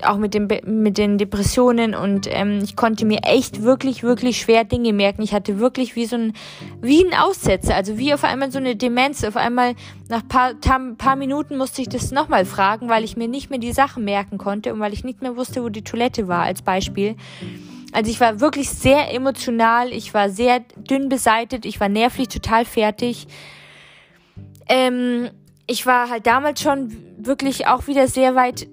auch mit, dem, mit den Depressionen und ähm, ich konnte mir echt wirklich, wirklich schwer Dinge merken. Ich hatte wirklich wie so ein, wie ein Aussetzer, also wie auf einmal so eine Demenz. Auf einmal nach paar, paar Minuten musste ich das nochmal fragen, weil ich mir nicht mehr die Sachen merken konnte und weil ich nicht mehr wusste, wo die Toilette war, als Beispiel. Also ich war wirklich sehr emotional, ich war sehr dünn beseitet, ich war nervlich total fertig. Ähm, ich war halt damals schon wirklich auch wieder sehr weit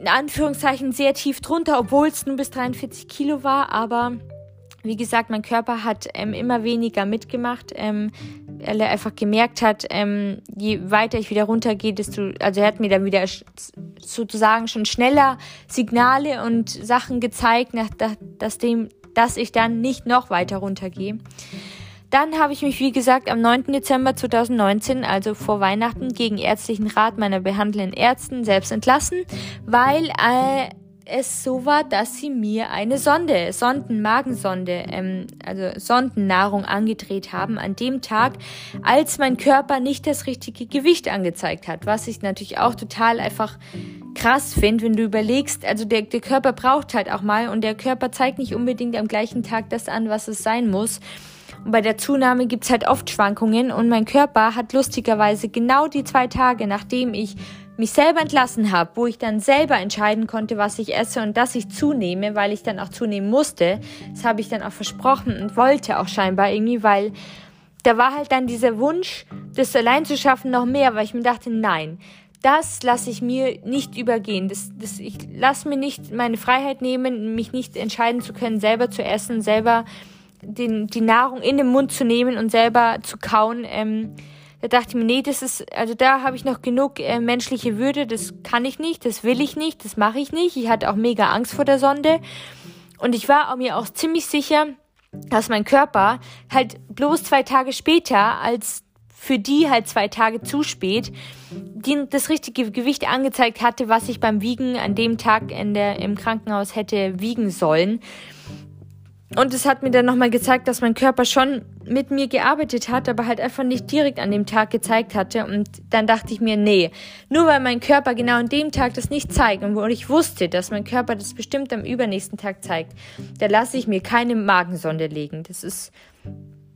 in Anführungszeichen sehr tief drunter, obwohl es nur bis 43 Kilo war. Aber wie gesagt, mein Körper hat ähm, immer weniger mitgemacht, ähm, weil er einfach gemerkt hat, ähm, je weiter ich wieder runtergehe, desto, also er hat mir dann wieder sozusagen schon schneller Signale und Sachen gezeigt, nach, dass, dem, dass ich dann nicht noch weiter runtergehe. Dann habe ich mich, wie gesagt, am 9. Dezember 2019, also vor Weihnachten, gegen ärztlichen Rat meiner behandelnden Ärzten selbst entlassen, weil äh, es so war, dass sie mir eine Sonde, Sondenmagensonde, ähm, also Sondennahrung angedreht haben an dem Tag, als mein Körper nicht das richtige Gewicht angezeigt hat, was ich natürlich auch total einfach krass finde, wenn du überlegst, also der, der Körper braucht halt auch mal und der Körper zeigt nicht unbedingt am gleichen Tag das an, was es sein muss. Und bei der Zunahme gibt's halt oft Schwankungen und mein Körper hat lustigerweise genau die zwei Tage, nachdem ich mich selber entlassen habe, wo ich dann selber entscheiden konnte, was ich esse und dass ich zunehme, weil ich dann auch zunehmen musste. Das habe ich dann auch versprochen und wollte auch scheinbar irgendwie, weil da war halt dann dieser Wunsch, das allein zu schaffen, noch mehr, weil ich mir dachte, nein, das lasse ich mir nicht übergehen. Das, das, ich lasse mir nicht meine Freiheit nehmen, mich nicht entscheiden zu können, selber zu essen, selber den, die Nahrung in den Mund zu nehmen und selber zu kauen. Ähm, da dachte ich mir, nee, das ist, also da habe ich noch genug äh, menschliche Würde, das kann ich nicht, das will ich nicht, das mache ich nicht. Ich hatte auch mega Angst vor der Sonde. Und ich war mir auch ziemlich sicher, dass mein Körper halt bloß zwei Tage später, als für die halt zwei Tage zu spät, die, das richtige Gewicht angezeigt hatte, was ich beim Wiegen an dem Tag in der, im Krankenhaus hätte wiegen sollen. Und es hat mir dann nochmal gezeigt, dass mein Körper schon mit mir gearbeitet hat, aber halt einfach nicht direkt an dem Tag gezeigt hatte. Und dann dachte ich mir, nee, nur weil mein Körper genau an dem Tag das nicht zeigt und wo ich wusste, dass mein Körper das bestimmt am übernächsten Tag zeigt, da lasse ich mir keine Magensonde legen. Das ist,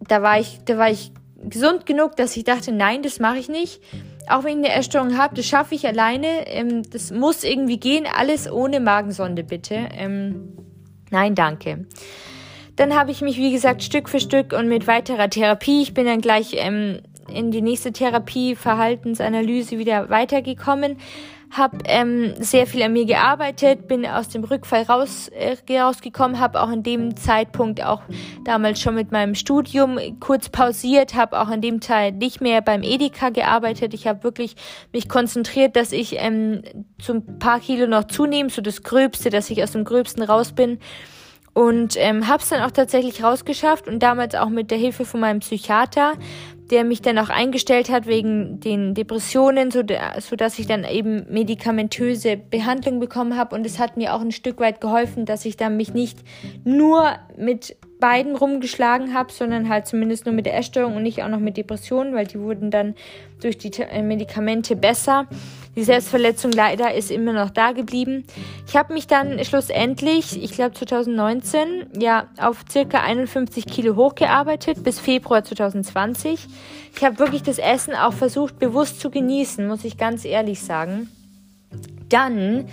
da war ich, da war ich gesund genug, dass ich dachte, nein, das mache ich nicht. Auch wenn ich eine Erstörung habe, das schaffe ich alleine. Ähm, das muss irgendwie gehen. Alles ohne Magensonde, bitte. Ähm, nein, danke. Dann habe ich mich, wie gesagt, Stück für Stück und mit weiterer Therapie, ich bin dann gleich ähm, in die nächste Therapie, Verhaltensanalyse wieder weitergekommen, habe ähm, sehr viel an mir gearbeitet, bin aus dem Rückfall raus, äh, rausgekommen, habe auch in dem Zeitpunkt auch damals schon mit meinem Studium kurz pausiert, habe auch in dem Teil nicht mehr beim Edeka gearbeitet. Ich habe wirklich mich konzentriert, dass ich ähm, so ein paar Kilo noch zunehme, so das Gröbste, dass ich aus dem Gröbsten raus bin und ähm, habe es dann auch tatsächlich rausgeschafft und damals auch mit der Hilfe von meinem Psychiater, der mich dann auch eingestellt hat wegen den Depressionen, so, dass ich dann eben medikamentöse Behandlung bekommen habe und es hat mir auch ein Stück weit geholfen, dass ich dann mich nicht nur mit beiden rumgeschlagen habe, sondern halt zumindest nur mit der Essstörung und nicht auch noch mit Depressionen, weil die wurden dann durch die äh, Medikamente besser. Die Selbstverletzung leider ist immer noch da geblieben. Ich habe mich dann schlussendlich, ich glaube 2019, ja auf circa 51 Kilo hochgearbeitet bis Februar 2020. Ich habe wirklich das Essen auch versucht bewusst zu genießen, muss ich ganz ehrlich sagen. Dann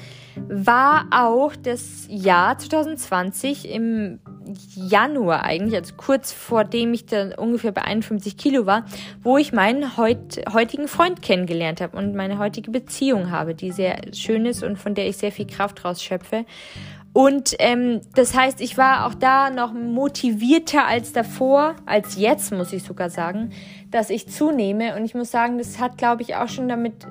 war auch das Jahr 2020 im Januar eigentlich, also kurz vor dem ich dann ungefähr bei 51 Kilo war, wo ich meinen heut, heutigen Freund kennengelernt habe und meine heutige Beziehung habe, die sehr schön ist und von der ich sehr viel Kraft rausschöpfe. Und ähm, das heißt, ich war auch da noch motivierter als davor, als jetzt, muss ich sogar sagen, dass ich zunehme. Und ich muss sagen, das hat, glaube ich, auch schon damit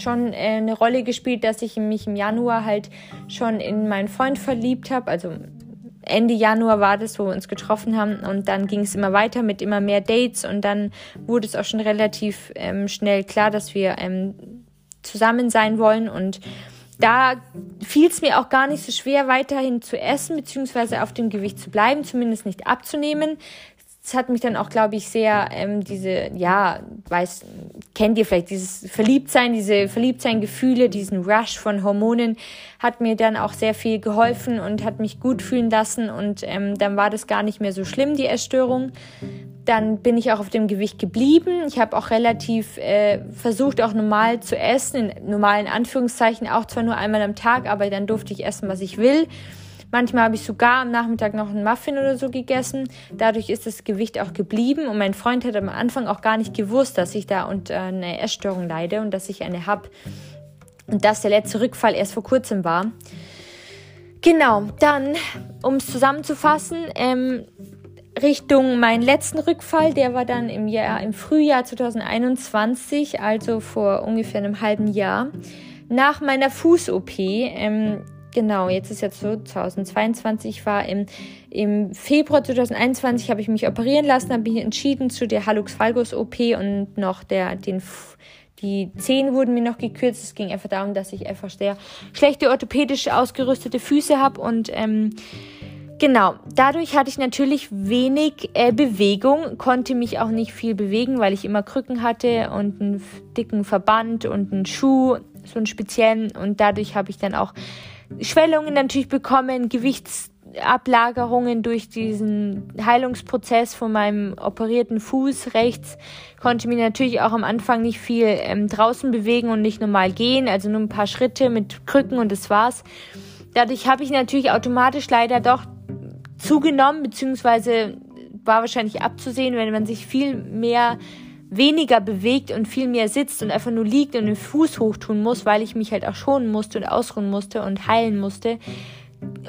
schon äh, eine Rolle gespielt, dass ich mich im Januar halt schon in meinen Freund verliebt habe. Also Ende Januar war das, wo wir uns getroffen haben und dann ging es immer weiter mit immer mehr Dates und dann wurde es auch schon relativ ähm, schnell klar, dass wir ähm, zusammen sein wollen und da fiel es mir auch gar nicht so schwer, weiterhin zu essen, beziehungsweise auf dem Gewicht zu bleiben, zumindest nicht abzunehmen das hat mich dann auch, glaube ich, sehr ähm, diese, ja, weiß, kennt ihr vielleicht, dieses Verliebtsein, diese Verliebtsein-Gefühle, diesen Rush von Hormonen, hat mir dann auch sehr viel geholfen und hat mich gut fühlen lassen und ähm, dann war das gar nicht mehr so schlimm, die Essstörung. Dann bin ich auch auf dem Gewicht geblieben. Ich habe auch relativ äh, versucht, auch normal zu essen, in normalen Anführungszeichen, auch zwar nur einmal am Tag, aber dann durfte ich essen, was ich will. Manchmal habe ich sogar am Nachmittag noch einen Muffin oder so gegessen. Dadurch ist das Gewicht auch geblieben und mein Freund hat am Anfang auch gar nicht gewusst, dass ich da unter einer Essstörung leide und dass ich eine habe. Und dass der letzte Rückfall erst vor kurzem war. Genau, dann, um es zusammenzufassen, ähm, Richtung meinen letzten Rückfall, der war dann im Jahr, im Frühjahr 2021, also vor ungefähr einem halben Jahr. Nach meiner Fuß-OP ähm, Genau, jetzt ist jetzt so 2022 war im, im Februar 2021 habe ich mich operieren lassen, habe mich entschieden zu der Hallux Valgus OP und noch der den die Zehen wurden mir noch gekürzt. Es ging einfach darum, dass ich einfach sehr schlechte orthopädisch ausgerüstete Füße habe und ähm, Genau, dadurch hatte ich natürlich wenig äh, Bewegung, konnte mich auch nicht viel bewegen, weil ich immer Krücken hatte und einen dicken Verband und einen Schuh, so einen speziellen. Und dadurch habe ich dann auch Schwellungen natürlich bekommen, Gewichtsablagerungen durch diesen Heilungsprozess von meinem operierten Fuß rechts. Konnte mich natürlich auch am Anfang nicht viel ähm, draußen bewegen und nicht normal gehen, also nur ein paar Schritte mit Krücken und das war's. Dadurch habe ich natürlich automatisch leider doch zugenommen, beziehungsweise war wahrscheinlich abzusehen, wenn man sich viel mehr weniger bewegt und viel mehr sitzt und einfach nur liegt und den Fuß hochtun muss, weil ich mich halt auch schonen musste und ausruhen musste und heilen musste.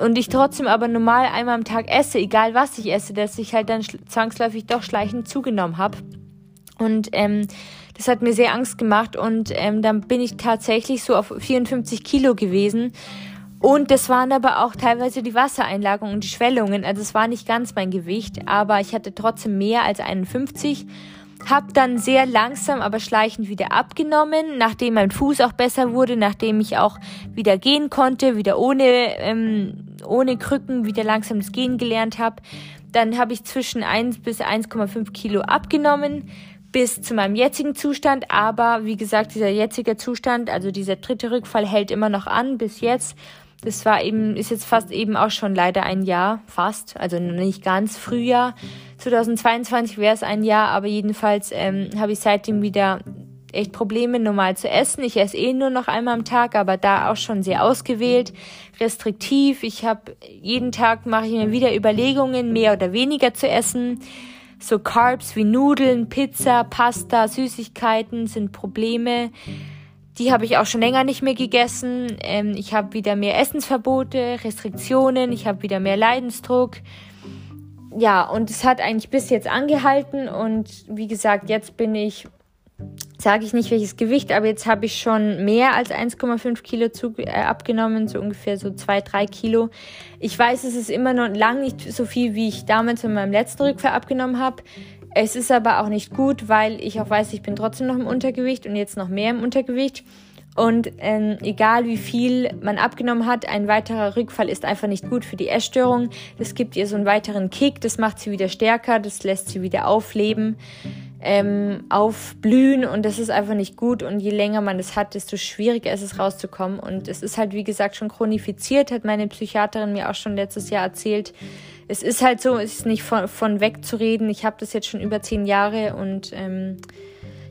Und ich trotzdem aber normal einmal am Tag esse, egal was ich esse, dass ich halt dann zwangsläufig doch schleichend zugenommen habe. Und ähm, das hat mir sehr Angst gemacht und ähm, dann bin ich tatsächlich so auf 54 Kilo gewesen. Und das waren aber auch teilweise die Wassereinlagerungen und die Schwellungen. Also es war nicht ganz mein Gewicht, aber ich hatte trotzdem mehr als 51 hab dann sehr langsam, aber schleichend wieder abgenommen, nachdem mein Fuß auch besser wurde, nachdem ich auch wieder gehen konnte, wieder ohne, ähm, ohne Krücken, wieder langsam das Gehen gelernt habe. Dann habe ich zwischen 1 bis 1,5 Kilo abgenommen bis zu meinem jetzigen Zustand. Aber wie gesagt, dieser jetzige Zustand, also dieser dritte Rückfall hält immer noch an bis jetzt. Das war eben, ist jetzt fast eben auch schon leider ein Jahr, fast, also nicht ganz Frühjahr. 2022 wäre es ein Jahr, aber jedenfalls ähm, habe ich seitdem wieder echt Probleme, normal zu essen. Ich esse eh nur noch einmal am Tag, aber da auch schon sehr ausgewählt, restriktiv. Ich habe jeden Tag mache ich mir wieder Überlegungen, mehr oder weniger zu essen. So Carbs wie Nudeln, Pizza, Pasta, Süßigkeiten sind Probleme Die habe ich auch schon länger nicht mehr gegessen. Ähm, ich habe wieder mehr Essensverbote, Restriktionen, ich habe wieder mehr Leidensdruck. Ja, und es hat eigentlich bis jetzt angehalten und wie gesagt, jetzt bin ich, sage ich nicht welches Gewicht, aber jetzt habe ich schon mehr als 1,5 Kilo zu, äh, abgenommen, so ungefähr so 2, 3 Kilo. Ich weiß, es ist immer noch lang nicht so viel, wie ich damals in meinem letzten Rückfall abgenommen habe. Es ist aber auch nicht gut, weil ich auch weiß, ich bin trotzdem noch im Untergewicht und jetzt noch mehr im Untergewicht. Und ähm, egal wie viel man abgenommen hat, ein weiterer Rückfall ist einfach nicht gut für die Essstörung. Das gibt ihr so einen weiteren Kick, das macht sie wieder stärker, das lässt sie wieder aufleben, ähm, aufblühen und das ist einfach nicht gut. Und je länger man das hat, desto schwieriger ist es rauszukommen. Und es ist halt, wie gesagt, schon chronifiziert, hat meine Psychiaterin mir auch schon letztes Jahr erzählt es ist halt so, es ist nicht von, von wegzureden. Ich habe das jetzt schon über zehn Jahre und ähm,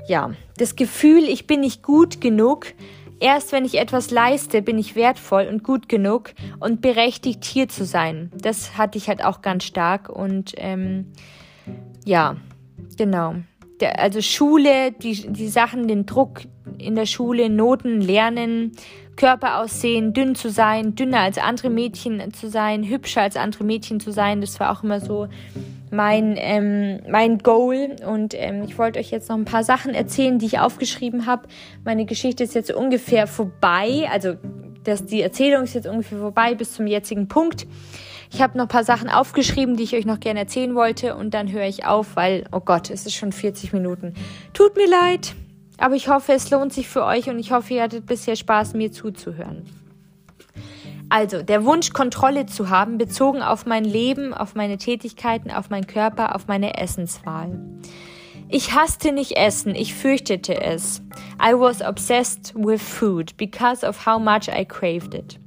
ja, das Gefühl, ich bin nicht gut genug. Erst wenn ich etwas leiste, bin ich wertvoll und gut genug und berechtigt hier zu sein. Das hatte ich halt auch ganz stark und ähm, ja, genau. Der, also Schule, die, die Sachen, den Druck in der Schule, Noten, Lernen, Körperaussehen, dünn zu sein, dünner als andere Mädchen zu sein, hübscher als andere Mädchen zu sein. Das war auch immer so mein, ähm, mein Goal. Und ähm, ich wollte euch jetzt noch ein paar Sachen erzählen, die ich aufgeschrieben habe. Meine Geschichte ist jetzt ungefähr vorbei. Also das, die Erzählung ist jetzt ungefähr vorbei bis zum jetzigen Punkt. Ich habe noch ein paar Sachen aufgeschrieben, die ich euch noch gerne erzählen wollte. Und dann höre ich auf, weil, oh Gott, es ist schon 40 Minuten. Tut mir leid. Aber ich hoffe, es lohnt sich für euch und ich hoffe, ihr hattet bisher Spaß, mir zuzuhören. Also, der Wunsch, Kontrolle zu haben, bezogen auf mein Leben, auf meine Tätigkeiten, auf meinen Körper, auf meine Essenswahl. Ich hasste nicht Essen, ich fürchtete es. I was obsessed with food because of how much I craved it.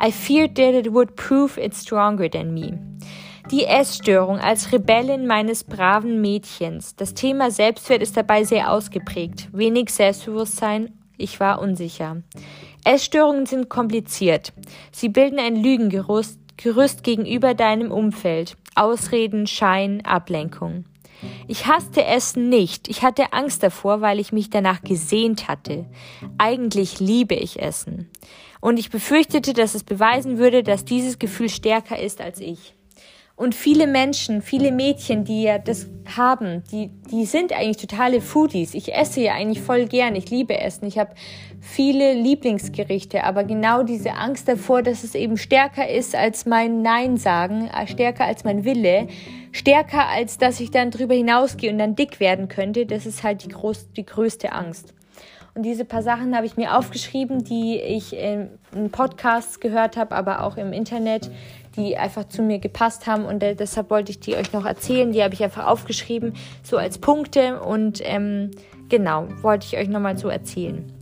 I feared that it would prove it stronger than me. Die Essstörung als Rebellin meines braven Mädchens. Das Thema Selbstwert ist dabei sehr ausgeprägt. Wenig Selbstbewusstsein, ich war unsicher. Essstörungen sind kompliziert. Sie bilden ein Lügengerüst Gerüst gegenüber deinem Umfeld. Ausreden, Schein, Ablenkung. Ich hasste Essen nicht. Ich hatte Angst davor, weil ich mich danach gesehnt hatte. Eigentlich liebe ich Essen. Und ich befürchtete, dass es beweisen würde, dass dieses Gefühl stärker ist als ich. Und viele Menschen, viele Mädchen, die ja das haben, die, die sind eigentlich totale Foodies. Ich esse ja eigentlich voll gern. Ich liebe Essen. Ich habe viele Lieblingsgerichte, aber genau diese Angst davor, dass es eben stärker ist als mein Nein sagen, äh, stärker als mein Wille, stärker als dass ich dann drüber hinausgehe und dann dick werden könnte, das ist halt die, groß, die größte Angst. Und diese paar Sachen habe ich mir aufgeschrieben, die ich in Podcasts gehört habe, aber auch im Internet, die einfach zu mir gepasst haben und äh, deshalb wollte ich die euch noch erzählen. Die habe ich einfach aufgeschrieben, so als Punkte und ähm, genau, wollte ich euch nochmal so erzählen.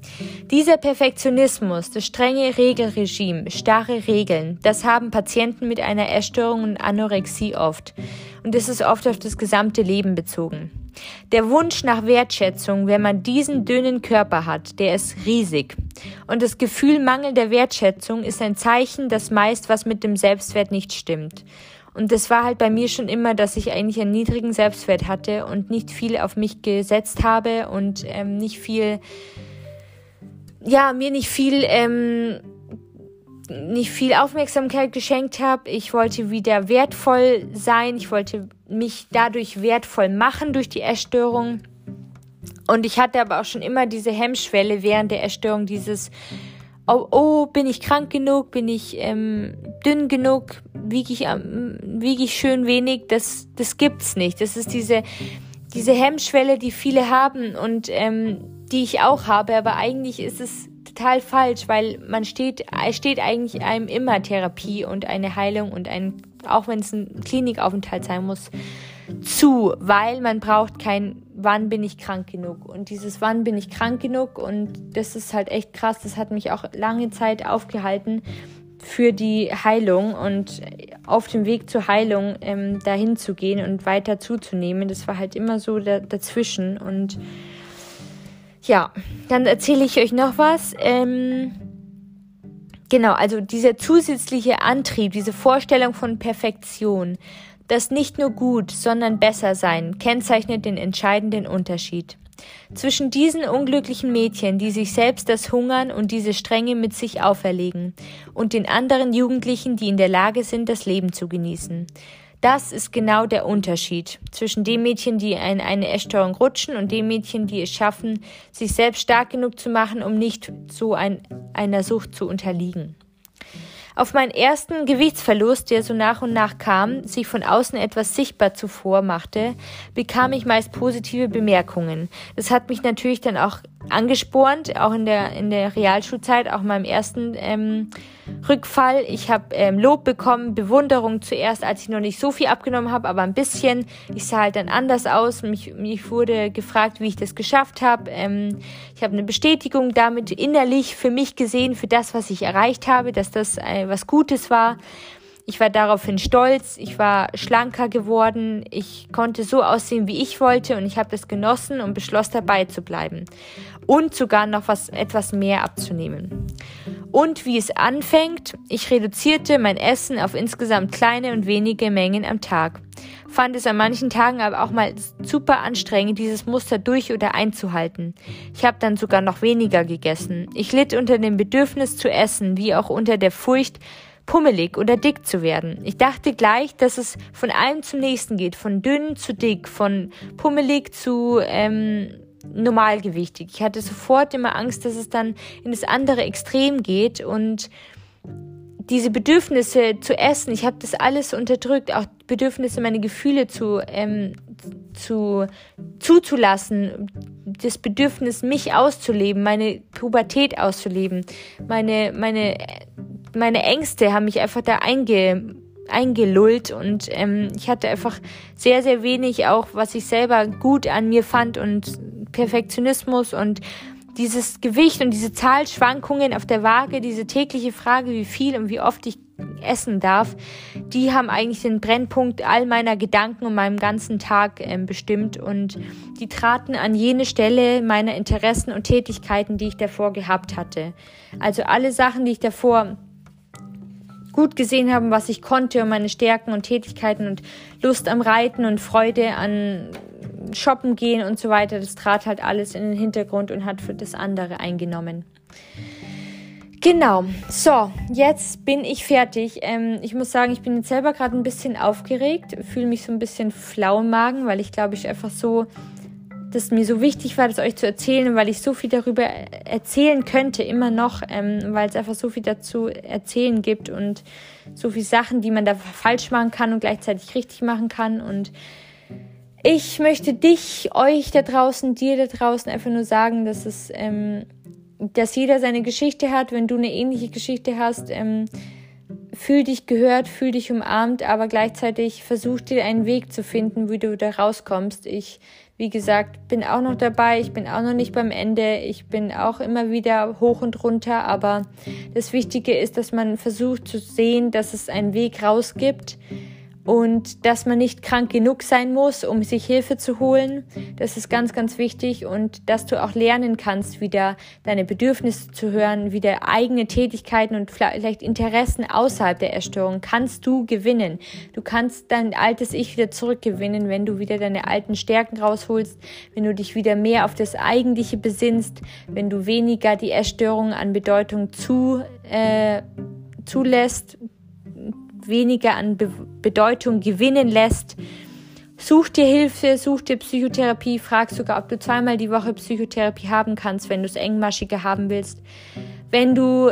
Dieser Perfektionismus, das strenge Regelregime, starre Regeln, das haben Patienten mit einer Essstörung und Anorexie oft. Und das ist oft auf das gesamte Leben bezogen. Der Wunsch nach Wertschätzung, wenn man diesen dünnen Körper hat, der ist riesig. Und das Gefühl mangelnder Wertschätzung ist ein Zeichen, dass meist was mit dem Selbstwert nicht stimmt. Und das war halt bei mir schon immer, dass ich eigentlich einen niedrigen Selbstwert hatte und nicht viel auf mich gesetzt habe und ähm, nicht viel, ja, mir nicht viel, ähm, nicht viel Aufmerksamkeit geschenkt habe. Ich wollte wieder wertvoll sein. Ich wollte mich dadurch wertvoll machen durch die Essstörung. Und ich hatte aber auch schon immer diese Hemmschwelle während der Essstörung, dieses, oh, oh bin ich krank genug, bin ich ähm, dünn genug, wiege ich, ähm, wiege ich schön wenig, das, das gibt's nicht. Das ist diese, diese Hemmschwelle, die viele haben und ähm, die ich auch habe, aber eigentlich ist es total falsch, weil man steht, steht eigentlich einem immer Therapie und eine Heilung und ein, auch wenn es ein Klinikaufenthalt sein muss, zu, weil man braucht kein wann bin ich krank genug? Und dieses wann bin ich krank genug und das ist halt echt krass, das hat mich auch lange Zeit aufgehalten für die Heilung und auf dem Weg zur Heilung ähm, dahin zu gehen und weiter zuzunehmen, das war halt immer so da, dazwischen und ja, dann erzähle ich euch noch was. Ähm, genau, also dieser zusätzliche Antrieb, diese Vorstellung von Perfektion, Das nicht nur gut, sondern besser sein kennzeichnet den entscheidenden Unterschied. Zwischen diesen unglücklichen Mädchen, die sich selbst das Hungern und diese Strenge mit sich auferlegen, und den anderen Jugendlichen, die in der Lage sind, das Leben zu genießen. Das ist genau der Unterschied zwischen den Mädchen, die in eine Essstörung rutschen und den Mädchen, die es schaffen, sich selbst stark genug zu machen, um nicht so ein, einer Sucht zu unterliegen. Auf meinen ersten Gewichtsverlust, der so nach und nach kam, sich von außen etwas sichtbar zuvor machte, bekam ich meist positive Bemerkungen. Das hat mich natürlich dann auch angespornt, auch in der, in der Realschulzeit, auch meinem ersten ähm, Rückfall. Ich habe ähm, Lob bekommen, Bewunderung zuerst, als ich noch nicht so viel abgenommen habe, aber ein bisschen. Ich sah halt dann anders aus. Mich, mich wurde gefragt, wie ich das geschafft habe. Ähm, ich habe eine Bestätigung damit innerlich für mich gesehen, für das, was ich erreicht habe, dass das äh, was Gutes war. Ich war daraufhin stolz, ich war schlanker geworden, ich konnte so aussehen, wie ich wollte und ich habe das genossen und beschloss dabei zu bleiben und sogar noch was etwas mehr abzunehmen. Und wie es anfängt, ich reduzierte mein Essen auf insgesamt kleine und wenige Mengen am Tag. Fand es an manchen Tagen aber auch mal super anstrengend, dieses Muster durch oder einzuhalten. Ich habe dann sogar noch weniger gegessen. Ich litt unter dem Bedürfnis zu essen, wie auch unter der Furcht, pummelig oder dick zu werden. Ich dachte gleich, dass es von einem zum nächsten geht, von dünn zu dick, von pummelig zu ähm, normalgewichtig. Ich hatte sofort immer Angst, dass es dann in das andere Extrem geht und diese Bedürfnisse zu essen, ich habe das alles unterdrückt, auch Bedürfnisse, meine Gefühle zu, ähm, zu zuzulassen, das Bedürfnis, mich auszuleben, meine Pubertät auszuleben, meine, meine meine Ängste haben mich einfach da einge, eingelullt und ähm, ich hatte einfach sehr, sehr wenig auch, was ich selber gut an mir fand und Perfektionismus und dieses Gewicht und diese Zahlschwankungen auf der Waage, diese tägliche Frage, wie viel und wie oft ich essen darf, die haben eigentlich den Brennpunkt all meiner Gedanken und meinem ganzen Tag äh, bestimmt und die traten an jene Stelle meiner Interessen und Tätigkeiten, die ich davor gehabt hatte. Also alle Sachen, die ich davor gut gesehen haben, was ich konnte und meine Stärken und Tätigkeiten und Lust am Reiten und Freude an Shoppen gehen und so weiter. Das trat halt alles in den Hintergrund und hat für das andere eingenommen. Genau, so, jetzt bin ich fertig. Ähm, ich muss sagen, ich bin jetzt selber gerade ein bisschen aufgeregt, fühle mich so ein bisschen flau im Magen, weil ich glaube, ich einfach so das mir so wichtig war, das euch zu erzählen, weil ich so viel darüber erzählen könnte, immer noch, ähm, weil es einfach so viel dazu erzählen gibt und so viele Sachen, die man da falsch machen kann und gleichzeitig richtig machen kann. Und ich möchte dich, euch da draußen, dir da draußen einfach nur sagen, dass es, ähm, dass jeder seine Geschichte hat. Wenn du eine ähnliche Geschichte hast, ähm, fühl dich gehört, fühl dich umarmt, aber gleichzeitig versuch dir einen Weg zu finden, wie du da rauskommst. Ich wie gesagt, bin auch noch dabei, ich bin auch noch nicht beim Ende, ich bin auch immer wieder hoch und runter, aber das Wichtige ist, dass man versucht zu sehen, dass es einen Weg raus gibt und dass man nicht krank genug sein muss, um sich Hilfe zu holen. Das ist ganz, ganz wichtig und dass du auch lernen kannst, wieder deine Bedürfnisse zu hören, wieder eigene Tätigkeiten und vielleicht Interessen außerhalb der Erstörung kannst du gewinnen. Du kannst dein altes Ich wieder zurückgewinnen, wenn du wieder deine alten Stärken rausholst, wenn du dich wieder mehr auf das Eigentliche besinnst, wenn du weniger die Erstörung an Bedeutung zu, äh, zulässt, weniger an Be Bedeutung gewinnen lässt. Such dir Hilfe, such dir Psychotherapie, frag sogar, ob du zweimal die Woche Psychotherapie haben kannst, wenn du es engmaschiger haben willst. Wenn du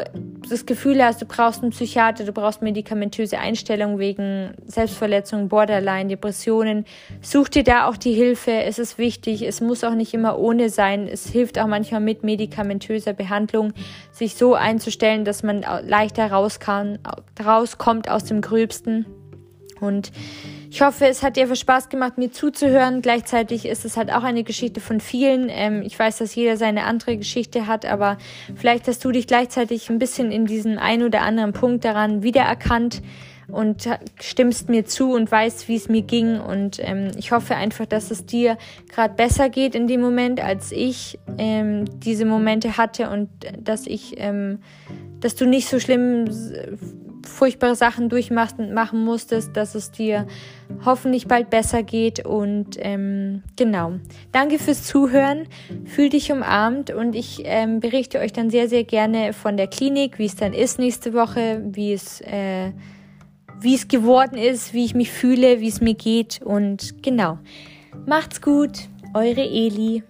das Gefühl hast, du brauchst einen Psychiater, du brauchst medikamentöse Einstellungen wegen Selbstverletzung, Borderline, Depressionen, such dir da auch die Hilfe. Es ist wichtig. Es muss auch nicht immer ohne sein. Es hilft auch manchmal mit medikamentöser Behandlung, sich so einzustellen, dass man leichter raus kann, rauskommt aus dem Gröbsten. Und ich hoffe, es hat dir viel Spaß gemacht, mir zuzuhören. Gleichzeitig ist es halt auch eine Geschichte von vielen. Ähm, ich weiß, dass jeder seine andere Geschichte hat, aber vielleicht hast du dich gleichzeitig ein bisschen in diesem ein oder anderen Punkt daran wiedererkannt und stimmst mir zu und weißt, wie es mir ging. Und ähm, ich hoffe einfach, dass es dir gerade besser geht in dem Moment, als ich ähm, diese Momente hatte und dass ich, ähm, dass du nicht so schlimm furchtbare Sachen durchmachen machen musstest, dass es dir hoffentlich bald besser geht. Und ähm, genau, danke fürs Zuhören. Fühl dich umarmt und ich ähm, berichte euch dann sehr, sehr gerne von der Klinik, wie es dann ist nächste Woche, wie es, äh, wie es geworden ist, wie ich mich fühle, wie es mir geht. Und genau, macht's gut, eure Eli.